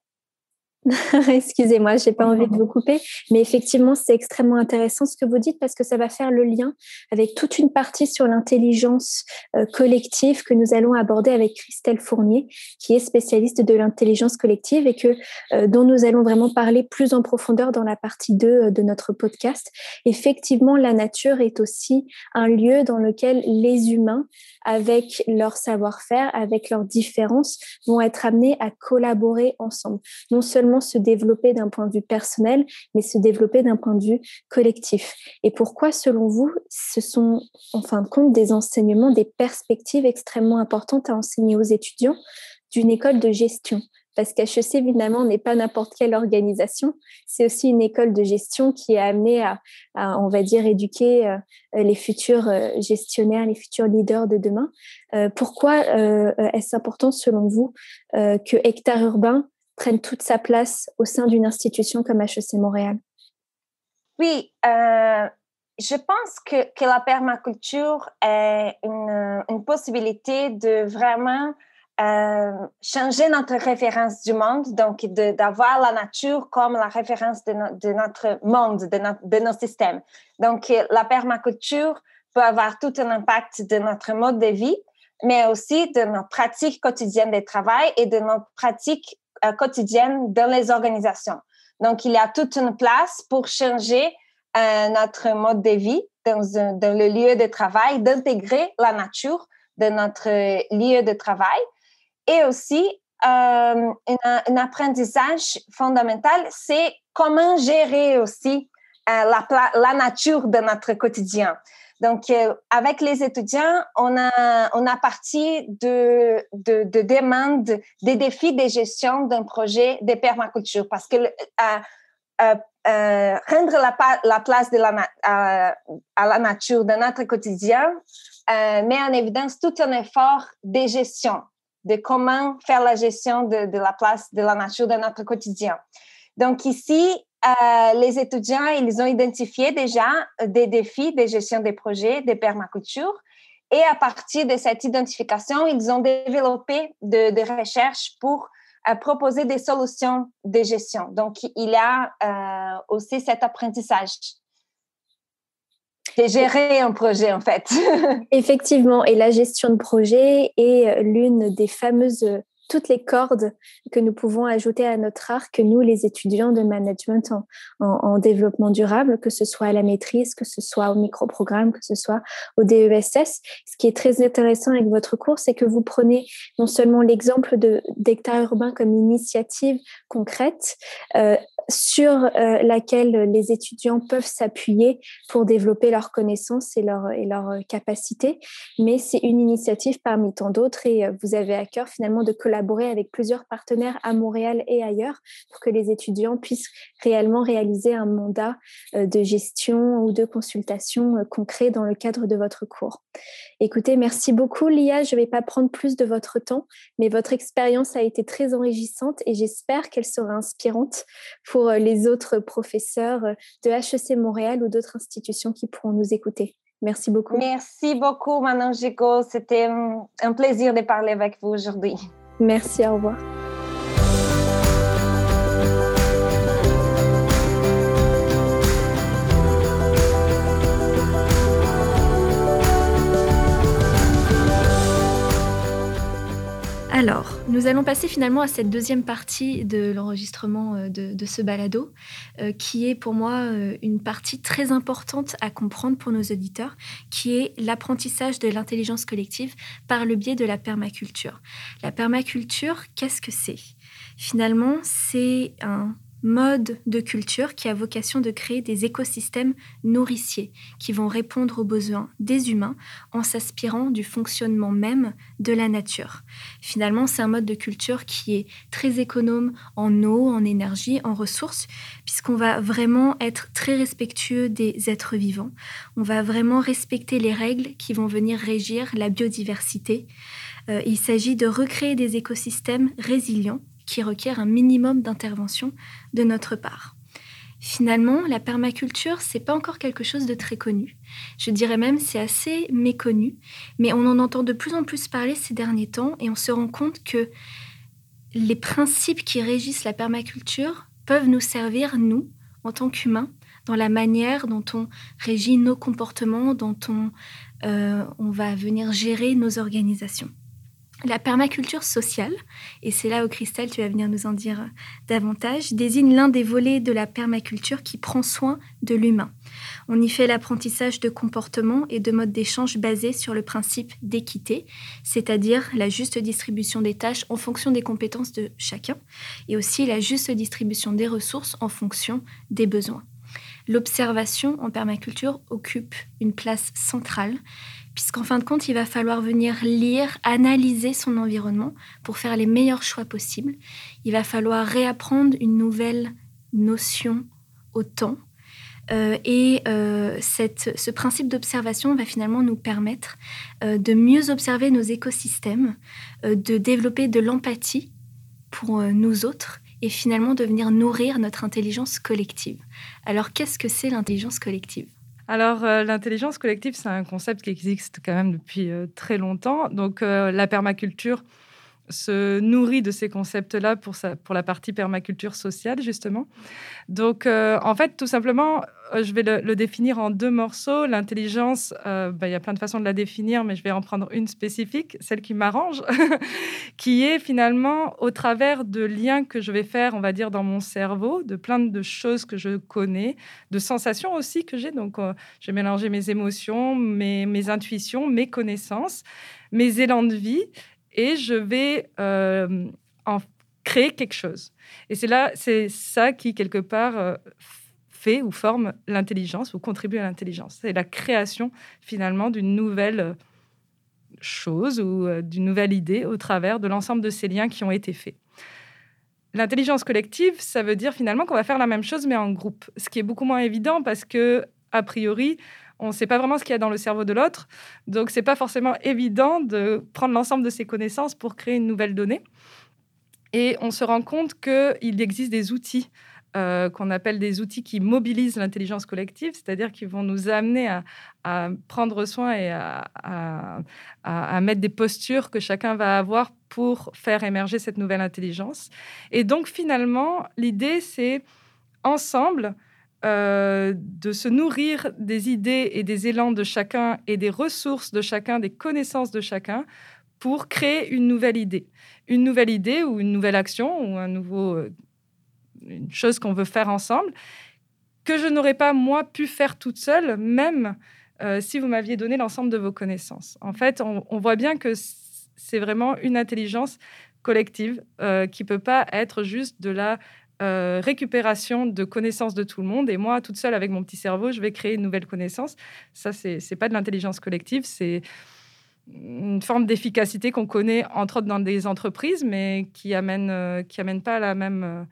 Excusez-moi, j'ai pas envie de vous couper, mais effectivement, c'est extrêmement intéressant ce que vous dites parce que ça va faire le lien avec toute une partie sur l'intelligence euh, collective que nous allons aborder avec Christelle Fournier, qui est spécialiste de l'intelligence collective et que euh, dont nous allons vraiment parler plus en profondeur dans la partie 2 euh, de notre podcast. Effectivement, la nature est aussi un lieu dans lequel les humains, avec leur savoir-faire, avec leurs différences, vont être amenés à collaborer ensemble. Non seulement se développer d'un point de vue personnel, mais se développer d'un point de vue collectif. Et pourquoi, selon vous, ce sont en fin de compte des enseignements, des perspectives extrêmement importantes à enseigner aux étudiants d'une école de gestion? Parce qu'HEC, évidemment, n'est pas n'importe quelle organisation. C'est aussi une école de gestion qui est amenée à, on va dire, éduquer euh, les futurs euh, gestionnaires, les futurs leaders de demain. Euh, pourquoi est-ce important, selon vous, que Hectare Urbain prenne toute sa place au sein d'une institution comme HEC Montréal? Oui, euh, je pense que, que, la permaculture est une, possibilité de vraiment euh, changer notre référence du monde, donc d'avoir la nature comme la référence de, notre monde, de, de, nos systèmes. Donc, la permaculture peut avoir tout un impact de notre mode de vie, mais aussi de nos pratiques quotidiennes de travail et de nos pratiques euh, quotidienne dans les organisations. Donc, il y a toute une place pour changer euh, notre mode de vie dans, le lieu de travail, d'intégrer la nature dans notre lieu de travail. Et aussi, euh, un, apprentissage fondamental, c'est comment gérer aussi la, la nature de notre quotidien. Donc, euh, avec les étudiants, on a, on a parti de, de, de demandes, des défis de gestion d'un projet de permaculture parce que euh, euh, rendre la, la, place de la, à, la nature dans notre quotidien met en évidence tout un effort de gestion, de comment faire la gestion de la place de la nature dans notre quotidien. Donc ici, euh, les étudiants, ils ont identifié déjà des défis de gestion des projets de permaculture. Et à partir de cette identification, ils ont développé des de recherches pour euh, proposer des solutions de gestion. Donc, il y a euh, aussi cet apprentissage de gérer un projet, en fait. Effectivement, et la gestion de projet est l'une des fameuses toutes les cordes que nous pouvons ajouter à notre arc, nous, les étudiants de management en, développement durable, que ce soit à la maîtrise, que ce soit au micro-programme, que ce soit au DESS. Ce qui est très intéressant avec votre cours, c'est que vous prenez non seulement l'exemple d'hectares urbains comme initiative concrète, euh, sur euh, laquelle les étudiants peuvent s'appuyer pour développer leurs connaissances et leurs capacités. Mais c'est une initiative parmi tant d'autres et euh, vous avez à cœur finalement de collaborer avec plusieurs partenaires à Montréal et ailleurs pour que les étudiants puissent réellement réaliser un mandat euh, de gestion ou de consultation concret dans le cadre de votre cours. Écoutez, merci beaucoup Lia. Je ne vais pas prendre plus de votre temps, mais votre expérience a été très enrichissante et j'espère qu'elle sera inspirante pour euh, les autres professeurs euh, de HEC Montréal ou d'autres institutions qui pourront nous écouter. Merci beaucoup. Merci beaucoup, Manon Gico. C'était un plaisir de parler avec vous aujourd'hui. Merci, au revoir. Alors, nous allons passer finalement à cette deuxième partie de l'enregistrement euh, de, ce balado, euh, qui est pour moi euh, une partie très importante à comprendre pour nos auditeurs, qui est l'apprentissage de l'intelligence collective par le biais de la permaculture. La permaculture, qu'est-ce que c'est? Finalement, c'est un mode de culture qui a vocation de créer des écosystèmes nourriciers qui vont répondre aux besoins des humains en s'aspirant du fonctionnement même de la nature. Finalement, c'est un mode de culture qui est très économe en eau, en énergie, en ressources, puisqu'on va vraiment être très respectueux des êtres vivants. On va vraiment respecter les règles qui vont venir régir la biodiversité. Euh, il s'agit de recréer des écosystèmes résilients qui requiert un minimum d'intervention de notre part. Finalement, la permaculture, c'est pas encore quelque chose de très connu. Je dirais même c'est assez méconnu, mais on en entend de plus en plus parler ces derniers temps et on se rend compte que les principes qui régissent la permaculture peuvent nous servir, nous, en tant qu'humains, dans la manière dont on régit nos comportements, dont on, euh, on va venir gérer nos organisations. La permaculture sociale, et c'est là où Christelle, tu vas venir nous en dire davantage, désigne l'un des volets de la permaculture qui prend soin de l'humain. On y fait l'apprentissage de comportements et de modes d'échange basés sur le principe d'équité, c'est-à-dire la juste distribution des tâches en fonction des compétences de chacun, et aussi la juste distribution des ressources en fonction des besoins. L'observation en permaculture occupe une place centrale puisqu'en fin de compte, il va falloir venir lire, analyser son environnement pour faire les meilleurs choix possibles. Il va falloir réapprendre une nouvelle notion au temps. Euh, et euh, cette, ce principe d'observation va finalement nous permettre euh, de mieux observer nos écosystèmes, de développer de l'empathie pour nous autres et finalement de venir nourrir notre intelligence collective. Alors qu'est-ce que c'est l'intelligence collective? Alors, euh, l'intelligence collective, c'est un concept qui existe quand même depuis euh, très longtemps. Donc, euh, la permaculture se nourrit de ces concepts-là pour, la partie permaculture sociale, justement. Donc, en fait, tout simplement, je vais le, définir en deux morceaux. L'intelligence, euh, bah, il y a plein de façons de la définir, mais je vais en prendre une spécifique, celle qui m'arrange, qui est finalement au travers de liens que je vais faire, on va dire, dans mon cerveau, de plein de choses que je connais, de sensations aussi que j'ai. Donc, je vais mélanger mes émotions, mes, intuitions, mes connaissances, mes élans de vie et je vais euh, en créer quelque chose. Et c'est là, c'est ça qui, quelque part, euh, fait ou forme l'intelligence ou contribue à l'intelligence. C'est la création, finalement, d'une nouvelle euh, chose ou d'une nouvelle idée au travers de l'ensemble de ces liens qui ont été faits. L'intelligence collective, ça veut dire finalement qu'on va faire la même chose mais en groupe, ce qui est beaucoup moins évident parce que a priori, on ne sait pas vraiment ce qu'il y a dans le cerveau de l'autre. Donc, c'est pas forcément évident de prendre l'ensemble de ces connaissances pour créer une nouvelle donnée. Et on se rend compte qu'il existe des outils euh, qu'on appelle des outils qui mobilisent l'intelligence collective, c'est-à-dire qui vont nous amener à, prendre soin et à, mettre des postures que chacun va avoir pour faire émerger cette nouvelle intelligence. Et donc finalement, l'idée, c'est ensemble, euh, de se nourrir des idées et des élans de chacun et des ressources de chacun, des connaissances de chacun pour créer une nouvelle idée. Une nouvelle idée ou une nouvelle action ou un nouveau, euh, une chose qu'on veut faire ensemble que je n'aurais pas, moi, pu faire toute seule, même euh, si vous m'aviez donné l'ensemble de vos connaissances. En fait, on, voit bien que c'est vraiment une intelligence collective qui peut pas être juste de la euh, récupération de connaissances de tout le monde. Et moi, toute seule, avec mon petit cerveau, je vais créer une nouvelle connaissance. Ça, c'est n'est pas de l'intelligence collective, c'est une forme d'efficacité qu'on connaît, entre autres, dans des entreprises, mais qui amène, euh, qui amène pas la même, euh,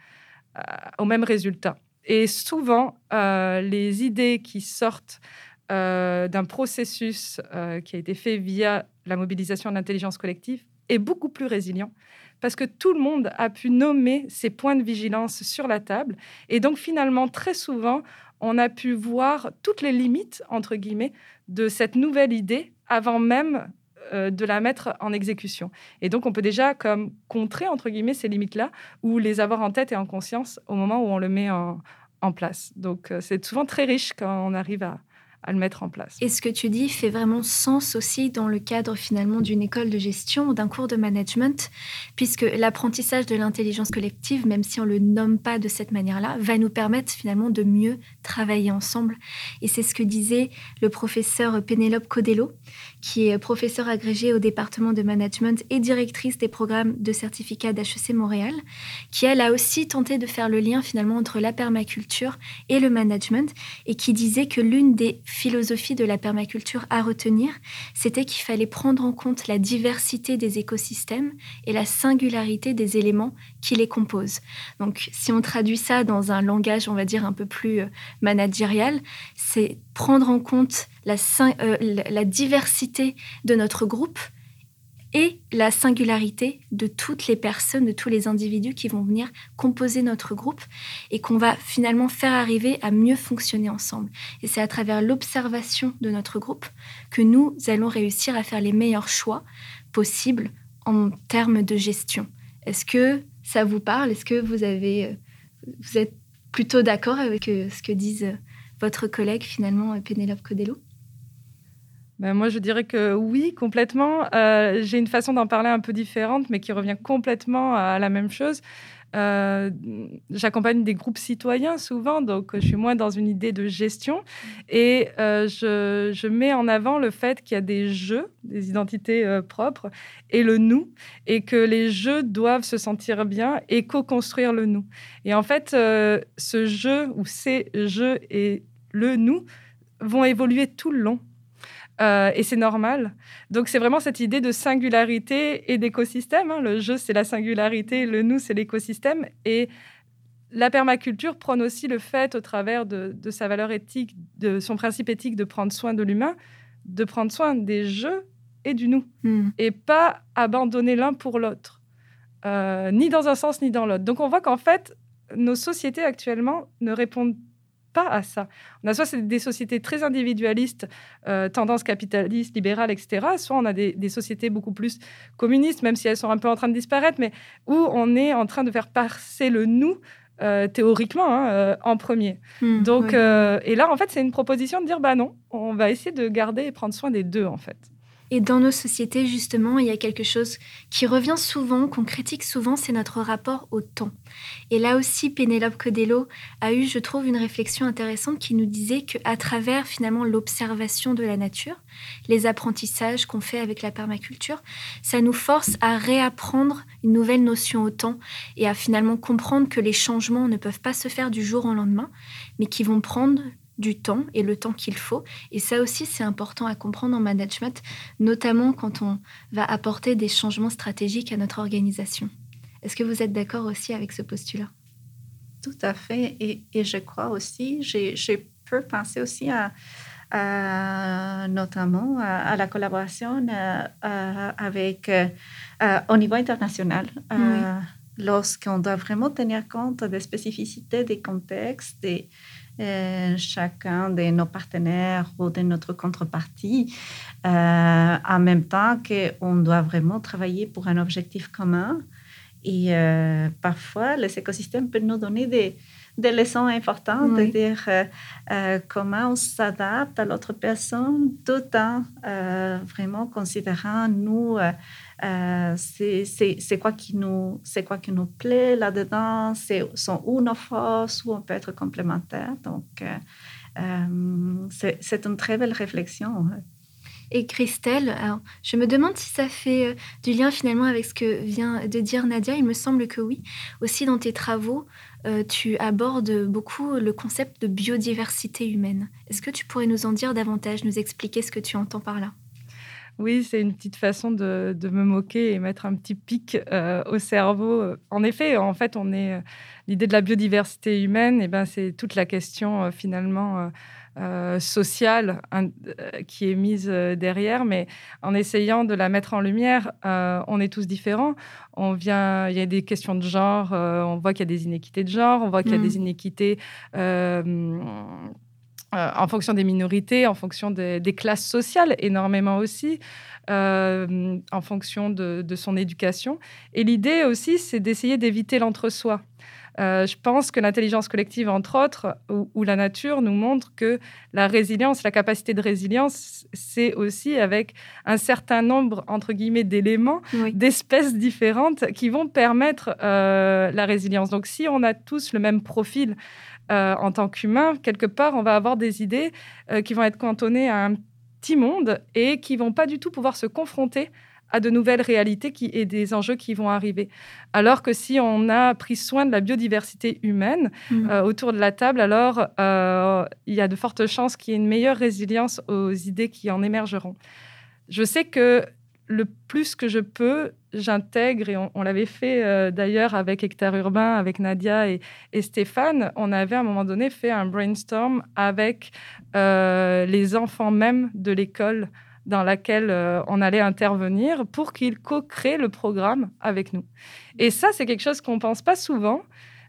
au même résultat. Et souvent, les idées qui sortent d'un processus qui a été fait via la mobilisation de l'intelligence collective est beaucoup plus résilient parce que tout le monde a pu nommer ses points de vigilance sur la table. Et donc finalement, très souvent, on a pu voir toutes les limites, entre guillemets, de cette nouvelle idée avant même euh, de la mettre en exécution. Et donc, on peut déjà comme contrer, entre guillemets, ces limites-là, ou les avoir en tête et en conscience au moment où on le met en, place. Donc, euh, c'est souvent très riche quand on arrive à, à le mettre en place. Et ce que tu dis fait vraiment sens aussi dans le cadre finalement d'une école de gestion ou d'un cours de management, puisque l'apprentissage de l'intelligence collective, même si on le nomme pas de cette manière-là, va nous permettre finalement de mieux travailler ensemble. Et c'est ce que disait le professeur Pénélope Codello, qui est professeure agrégée au département de management et directrice des programmes de certificat d'HEC Montréal, qui elle a aussi tenté de faire le lien finalement entre la permaculture et le management, et qui disait que l'une des philosophie de la permaculture à retenir, c'était qu'il fallait prendre en compte la diversité des écosystèmes et la singularité des éléments qui les composent. Donc, si on traduit ça dans un langage, on va dire, un peu plus euh, managérial, c'est prendre en compte la, euh, la diversité de notre groupe et la singularité de toutes les personnes, de tous les individus qui vont venir composer notre groupe et qu'on va finalement faire arriver à mieux fonctionner ensemble. Et c'est à travers l'observation de notre groupe que nous allons réussir à faire les meilleurs choix possibles en termes de gestion. Est-ce que ça vous parle? Est-ce que vous avez, euh, vous êtes plutôt d'accord avec euh, ce que disent euh, votre collègue finalement Pénélope Codello? Ben moi, je dirais que oui, complètement. Euh, j'ai une façon d'en parler un peu différente, mais qui revient complètement à la même chose. Euh, j'accompagne des groupes citoyens souvent, donc je suis moins dans une idée de gestion. Et euh, je, je, mets en avant le fait qu'il y a des jeux, des identités propres, et le nous, et que les jeux doivent se sentir bien et co-construire le nous. Et en fait, ce jeu ou ces jeux et le nous vont évoluer tout le long. Euh, et c'est normal. Donc c'est vraiment cette idée de singularité et d'écosystème. Hein. Le jeu, c'est la singularité, le nous, c'est l'écosystème. Et la permaculture prône aussi le fait, au travers de, sa valeur éthique, de son principe éthique de prendre soin de l'humain, de prendre soin des jeux et du nous. Hmm. Et pas abandonner l'un pour l'autre, euh, ni dans un sens ni dans l'autre. Donc on voit qu'en fait, nos sociétés actuellement ne répondent à ça. On a soit des sociétés très individualistes, euh, tendance capitaliste, libérale, etc. Soit on a des, sociétés beaucoup plus communistes, même si elles sont un peu en train de disparaître, mais où on est en train de faire passer le nous euh, théoriquement hein, euh, en premier. Hmm, Donc, et là, en fait, c'est une proposition de dire bah non, on va essayer de garder et prendre soin des deux, en fait. Et dans nos sociétés, justement, il y a quelque chose qui revient souvent, qu'on critique souvent, c'est notre rapport au temps. Et là aussi, Pénélope Codello a eu, je trouve, une réflexion intéressante qui nous disait qu'à travers finalement l'observation de la nature, les apprentissages qu'on fait avec la permaculture, ça nous force à réapprendre une nouvelle notion au temps et à finalement comprendre que les changements ne peuvent pas se faire du jour au lendemain, mais qui vont prendre du temps et le temps qu'il faut. Et ça aussi, c'est important à comprendre en management, notamment quand on va apporter des changements stratégiques à notre organisation. Est-ce que vous êtes d'accord aussi avec ce postulat? Tout à fait. Et, et je crois aussi, je peux penser aussi à, notamment à, la collaboration euh, euh, avec, euh, au niveau international. Lorsqu'on doit vraiment tenir compte des spécificités des contextes, des, euh, chacun de nos partenaires ou de notre contrepartie, euh, en même temps qu'on doit vraiment travailler pour un objectif commun. Et euh, parfois, les écosystèmes peuvent nous donner des, des leçons importantes, de dire comment on s'adapte à l'autre personne, tout en vraiment considérant nous euh, c'est quoi qui nous plaît là-dedans? C'est où nos forces? Où on peut être complémentaires donc euh, euh, c'est une très belle réflexion et Christelle, je me demande si ça fait du lien finalement avec ce que vient de dire Nadia. Il me semble que oui. Aussi dans tes travaux, tu abordes beaucoup le concept de biodiversité humaine. Est-ce que tu pourrais nous en dire davantage, nous expliquer ce que tu entends par là? Oui, c'est une petite façon de, me moquer et mettre un petit pic euh, au cerveau. En effet, en fait, on est euh, l'idée de la biodiversité humaine. Et eh ben, c'est toute la question euh, finalement sociale qui est mise derrière, mais en essayant de la mettre en lumière, on est tous différents. On vient, il y a des questions de genre. on voit qu'il y a des inéquités de genre. On voit qu'il y a des mmh. inéquités euh, en fonction des minorités, en fonction des, classes sociales, énormément aussi, euh, en fonction de, son éducation. Et l'idée aussi, c'est d'essayer d'éviter l'entre-soi. je pense que l'intelligence collective, entre autres, ou, la nature, nous montre que la résilience, la capacité de résilience, c'est aussi avec un certain nombre, entre guillemets, d'éléments, d'espèces différentes qui vont permettre la résilience. Donc, si on a tous le même profil, euh, en tant qu'humain, quelque part, on va avoir des idées euh, qui vont être cantonnées à un petit monde et qui vont pas du tout pouvoir se confronter à de nouvelles réalités qui, et des enjeux qui vont arriver. Alors que si on a pris soin de la biodiversité humaine mmh. euh, autour de la table, alors il y a de fortes chances qu'il y ait une meilleure résilience aux idées qui en émergeront. Je sais que le plus que je peux, j'intègre, et on, l'avait fait euh, d'ailleurs avec Hectare Urbain, avec Nadia et, Stéphane, on avait à un moment donné fait un brainstorm avec euh, les enfants même de l'école dans laquelle euh, on allait intervenir pour qu'ils co-créent le programme avec nous. Et ça, c'est quelque chose qu'on ne pense pas souvent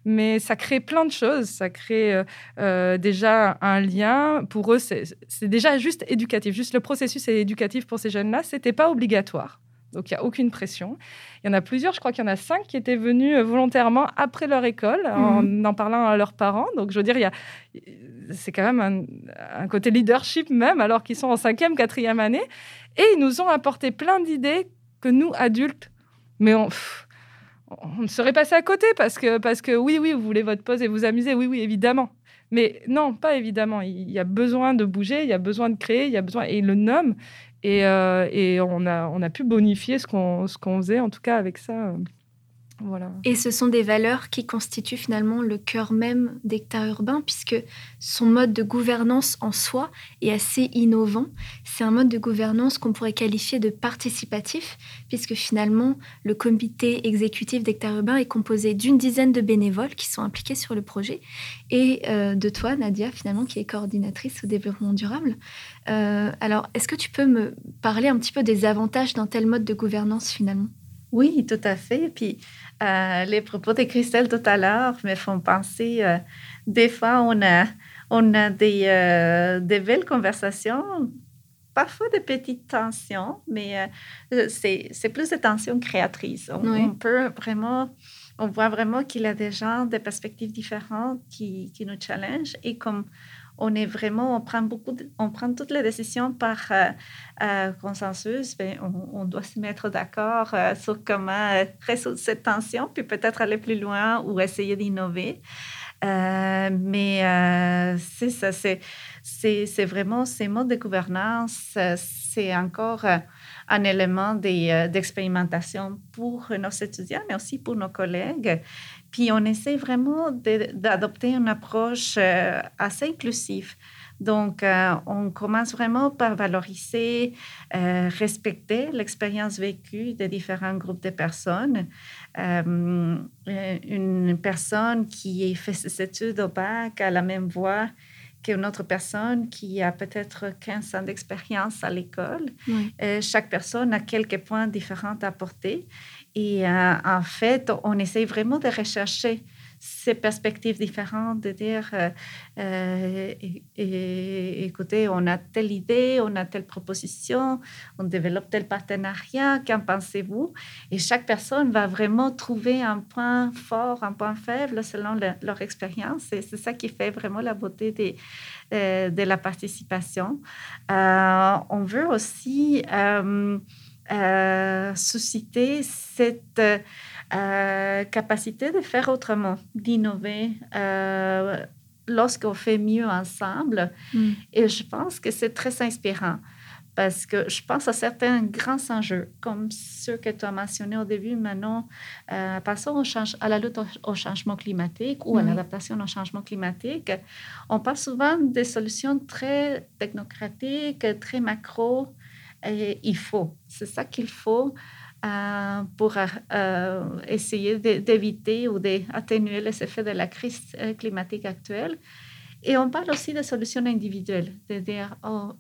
mais ça crée plein de choses. Ça crée déjà un lien. Pour eux, c'est déjà juste éducatif. Juste le processus est éducatif pour ces jeunes-là. Ce n'était pas obligatoire. Donc, il n'y a aucune pression. Il y en a plusieurs, je crois qu'il y en a cinq qui étaient venus euh, volontairement après leur école, en mhm. en parlant à leurs parents. Donc, je veux dire, c'est quand même un, côté leadership même, alors qu'ils sont en cinquième, quatrième année. Et ils nous ont apporté plein d'idées que nous, adultes, mais on, on serait passé à côté parce que, parce que oui, oui, vous voulez votre pause et vous amuser, oui, oui, évidemment. Mais non, pas évidemment. Il y a besoin de bouger, il y a besoin de créer, il y a besoin. Et il le nomme. Et, euh, et on, a, on a pu bonifier ce qu'on qu'on faisait, en tout cas, avec ça. Et ce sont des valeurs qui constituent finalement le cœur même d'Hectare Urbain, puisque son mode de gouvernance en soi est assez innovant. C'est un mode de gouvernance qu'on pourrait qualifier de participatif, puisque finalement, le comité exécutif d'Hectare Urbain est composé d'une dizaine de bénévoles qui sont impliqués sur le projet, et euh, de toi, Nadia, finalement, qui est coordinatrice au développement durable. Euh, alors, est-ce que tu peux me parler un petit peu des avantages d'un tel mode de gouvernance finalement? Oui, tout à fait. Puis euh, les propos de Christelle tout à l'heure me font penser, euh, des fois, on a, on a des, euh, des belles conversations, parfois des petites tensions, mais c'est plus des tensions créatrices. On, on, peut vraiment, on voit vraiment qu'il y a des gens, des perspectives différentes qui, qui nous challengent et comme on est vraiment, on prend beaucoup, on prend toutes les décisions par euh, euh, consensus. mais on, doit se mettre d'accord euh, sur comment résoudre cette tension, puis peut-être aller plus loin ou essayer d'innover. mais c'est ça, c'est, vraiment ces modes de gouvernance, c'est encore un élément d'expérimentation pour nos étudiants, mais aussi pour nos collègues. Puis on essaie vraiment d'adopter une approche euh, assez inclusive. Donc, euh, on commence vraiment par valoriser, euh, respecter l'expérience vécue des différents groupes de personnes. une personne qui fait ses études au bac a la même voix qu'une autre personne qui a peut-être 15 ans d'expérience à l'école. chaque personne a quelques points différents à apporter. Et euh, en fait, on essaie vraiment de rechercher ces perspectives différentes, de dire, euh, euh, écoutez, on a telle idée, on a telle proposition, on développe tel partenariat, qu'en pensez-vous? Et chaque personne va vraiment trouver un point fort, un point faible selon leur expérience. Et c'est ça qui fait vraiment la beauté de la participation. on veut aussi euh, susciter cette euh, capacité de faire autrement, d'innover euh, lorsqu'on fait mieux ensemble. Mm. Et je pense que c'est très inspirant parce que je pense à certains grands enjeux, comme ceux que tu as mentionnés au début, maintenant, euh, passons change, à la lutte au, changement climatique ou à l'adaptation au changement climatique. On parle souvent des solutions très technocratiques, très macro, et il faut. C'est ça qu'il faut euh, pour euh, essayer d'éviter ou d'atténuer les effets de la crise euh, climatique actuelle. Et on parle aussi de solutions individuelles, de dire, oh,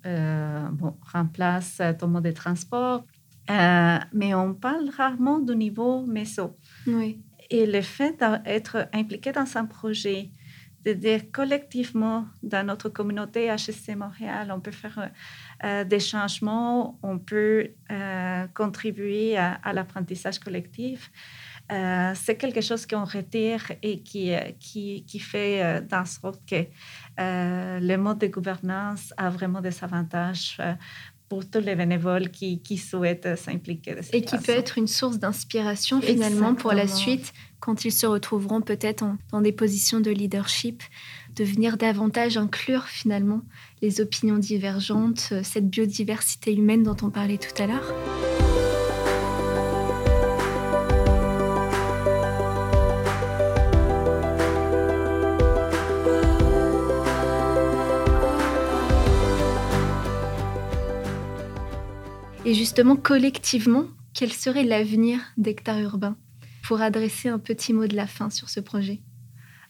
bon, remplace ton mode de transport, mais on parle rarement du niveau méso. Oui. Et le fait d'être impliqué dans un projet, de dire collectivement dans notre communauté HSC Montréal, on peut faire euh, des changements, on peut euh, contribuer à, l'apprentissage collectif. euh, c'est quelque chose qu'on retire et qui, qui, qui fait dans sorte que le mode de gouvernance a vraiment des avantages pour tous les bénévoles qui, qui souhaitent s'impliquer. Et qui peut être une source d'inspiration finalement pour la suite quand ils se retrouveront peut-être dans des positions de leadership, de venir davantage inclure finalement les opinions divergentes, cette biodiversité humaine dont on parlait tout à l'heure. Et justement, collectivement, quel serait l'avenir d'Hectare Urbain pour adresser un petit mot de la fin sur ce projet?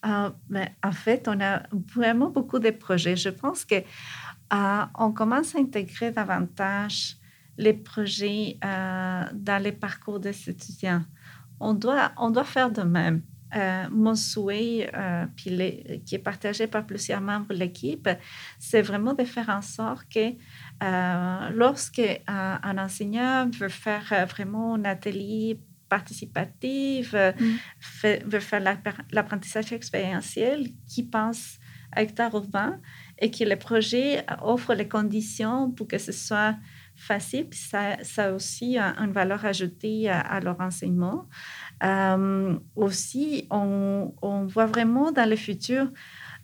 Euh, ben, En fait, on a vraiment beaucoup de projets. Je pense que euh, on commence à intégrer davantage les projets euh, dans les parcours des étudiants. On doit, on doit faire de même. Mon souhait, qui est partagé par plusieurs membres de l'équipe, c'est vraiment de faire en sorte que euh, lorsque euh, un enseignant veut faire euh, vraiment un atelier participatif, mm. veut faire l'apprentissage expérientiel, qui pense à hectare urbain et que le projet offre les conditions pour que ce soit facile, ça, ça a aussi une valeur ajoutée à, leur enseignement. Aussi, on, voit vraiment dans le futur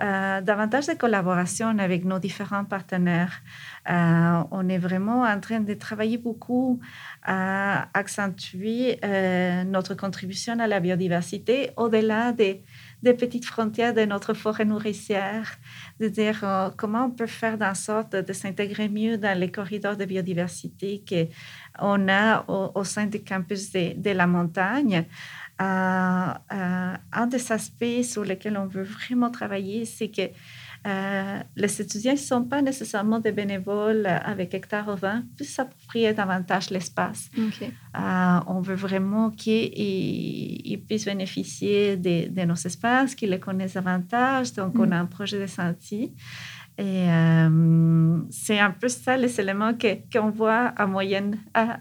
euh, davantage de collaboration avec nos différents partenaires. Euh, on est vraiment en train de travailler beaucoup à accentuer euh, notre contribution à la biodiversité au-delà des, des, petites frontières de notre forêt nourricière, de dire comment on peut faire en sorte de s'intégrer mieux dans les corridors de biodiversité qu'on a au, sein du campus de, de la montagne. Un des aspects sur lesquels on veut vraiment travailler, c'est que euh, les étudiants ne sont pas nécessairement des bénévoles avec Hectare au vin, puissent s'approprier davantage l'espace. Euh, on veut vraiment qu'ils puissent bénéficier de, nos espaces, qu'ils les connaissent davantage. Donc, on mm. a un projet de sentier. Et euh, c'est un peu ça les éléments qu'on voit à, moyenne, à,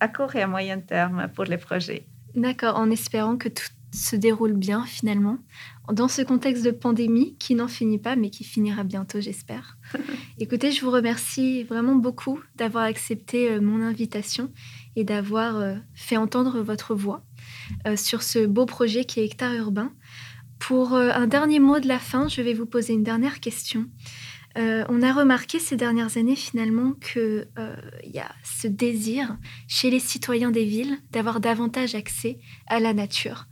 à court et à moyen terme pour les projets. D'accord, en espérant que tout se déroule bien finalement, dans ce contexte de pandémie qui n'en finit pas, mais qui finira bientôt, j'espère. Écoutez, je vous remercie vraiment beaucoup d'avoir accepté euh, mon invitation et d'avoir euh, fait entendre votre voix euh, sur ce beau projet qui est Hectare Urbain. Pour un dernier mot de la fin, je vais vous poser une dernière question. Euh, on a remarqué ces dernières années finalement qu'il euh, y a ce désir chez les citoyens des villes d'avoir davantage accès à la nature.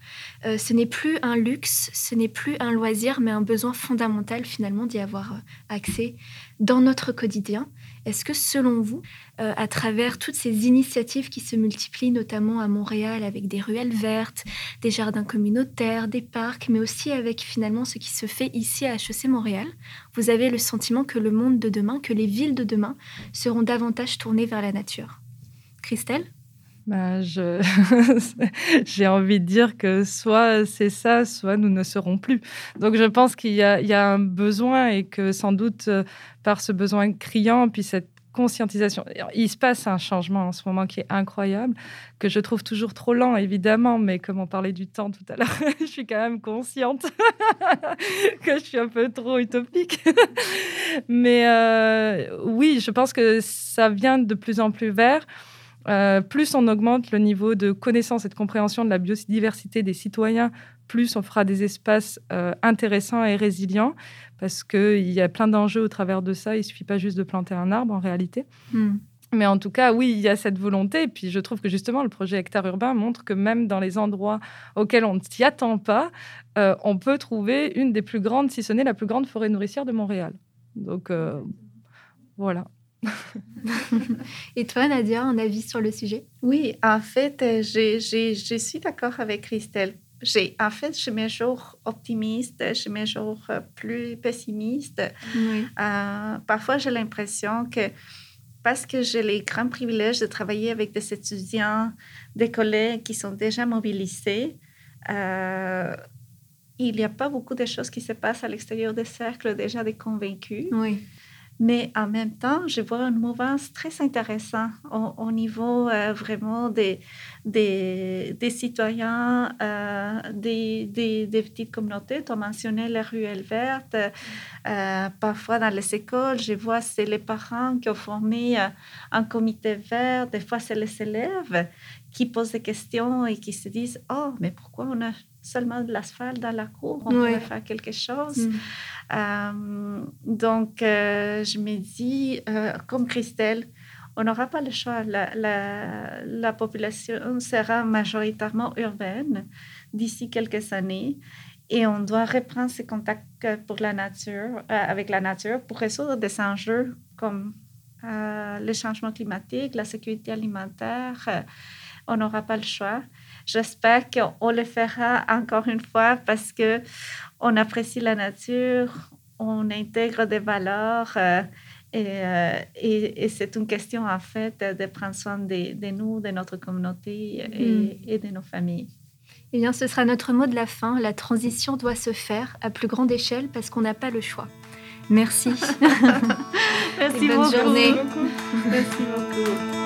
Euh, ce n'est plus un luxe, ce n'est plus un loisir, mais un besoin fondamental finalement d'y avoir accès dans notre quotidien. Est-ce que selon vous, euh, à travers toutes ces initiatives qui se multiplient, notamment à Montréal avec des ruelles vertes, des jardins communautaires, des parcs, mais aussi avec finalement ce qui se fait ici à HEC Montréal, vous avez le sentiment que le monde de demain, que les villes de demain seront davantage tournées vers la nature? Christelle? Bah, J'ai envie de dire que soit c'est ça, soit nous ne serons plus. Donc je pense qu'il y, a un besoin et que sans doute euh, par ce besoin criant, puis cette conscientisation, il se passe un changement en ce moment qui est incroyable, que je trouve toujours trop lent, évidemment, mais comme on parlait du temps tout à l'heure, je suis quand même consciente que je suis un peu trop utopique. mais euh, oui, je pense que ça vient de plus en plus vers. Euh, plus on augmente le niveau de connaissance et de compréhension de la biodiversité des citoyens, plus on fera des espaces euh, intéressants et résilients, parce qu'il y a plein d'enjeux au travers de ça. Il ne suffit pas juste de planter un arbre en réalité. Hmm. Mais en tout cas, oui, il y a cette volonté. Et puis, je trouve que justement, le projet Hectare Urbain montre que même dans les endroits auxquels on ne s'y attend pas, euh, on peut trouver une des plus grandes, si ce n'est la plus grande forêt nourricière de Montréal. Donc, voilà. Et toi, Nadia, un avis sur le sujet? Oui, en fait, euh, je suis d'accord avec Christelle. En fait, je mes jours optimistes, je mes jours euh, plus pessimistes. Euh, parfois, j'ai l'impression que parce que j'ai les grands privilèges de travailler avec des étudiants, des collègues qui sont déjà mobilisés, il n'y a pas beaucoup de choses qui se passent à l'extérieur des cercles déjà des convaincus. Oui. Mais en même temps, je vois une mouvance très intéressante au, niveau euh, vraiment des, des, citoyens, euh, des, des, des, petites communautés. Tu as mentionné les ruelles vertes. Euh, parfois, dans les écoles, je vois c'est les parents qui ont formé un comité vert. Des fois, c'est les élèves qui posent des questions et qui se disent Oh, mais pourquoi on a seulement de l'asphalte dans la cour, on pourrait faire quelque chose. Mm. Euh, donc, euh, je me dis, euh, comme Christelle, on n'aura pas le choix. La, la, la, population sera majoritairement urbaine d'ici quelques années et on doit reprendre ses contacts pour la nature, avec la nature pour résoudre des enjeux comme le changement climatique, la sécurité alimentaire. on n'aura pas le choix. J'espère qu'on le fera encore une fois parce que on apprécie la nature, on intègre des valeurs euh, euh, et, et, c'est une question en fait de prendre soin de, nous, de notre communauté et, mm. de nos familles. Eh bien, ce sera notre mot de la fin. La transition doit se faire à plus grande échelle parce qu'on n'a pas le choix. Merci. Merci bonne beaucoup. journée. Merci beaucoup.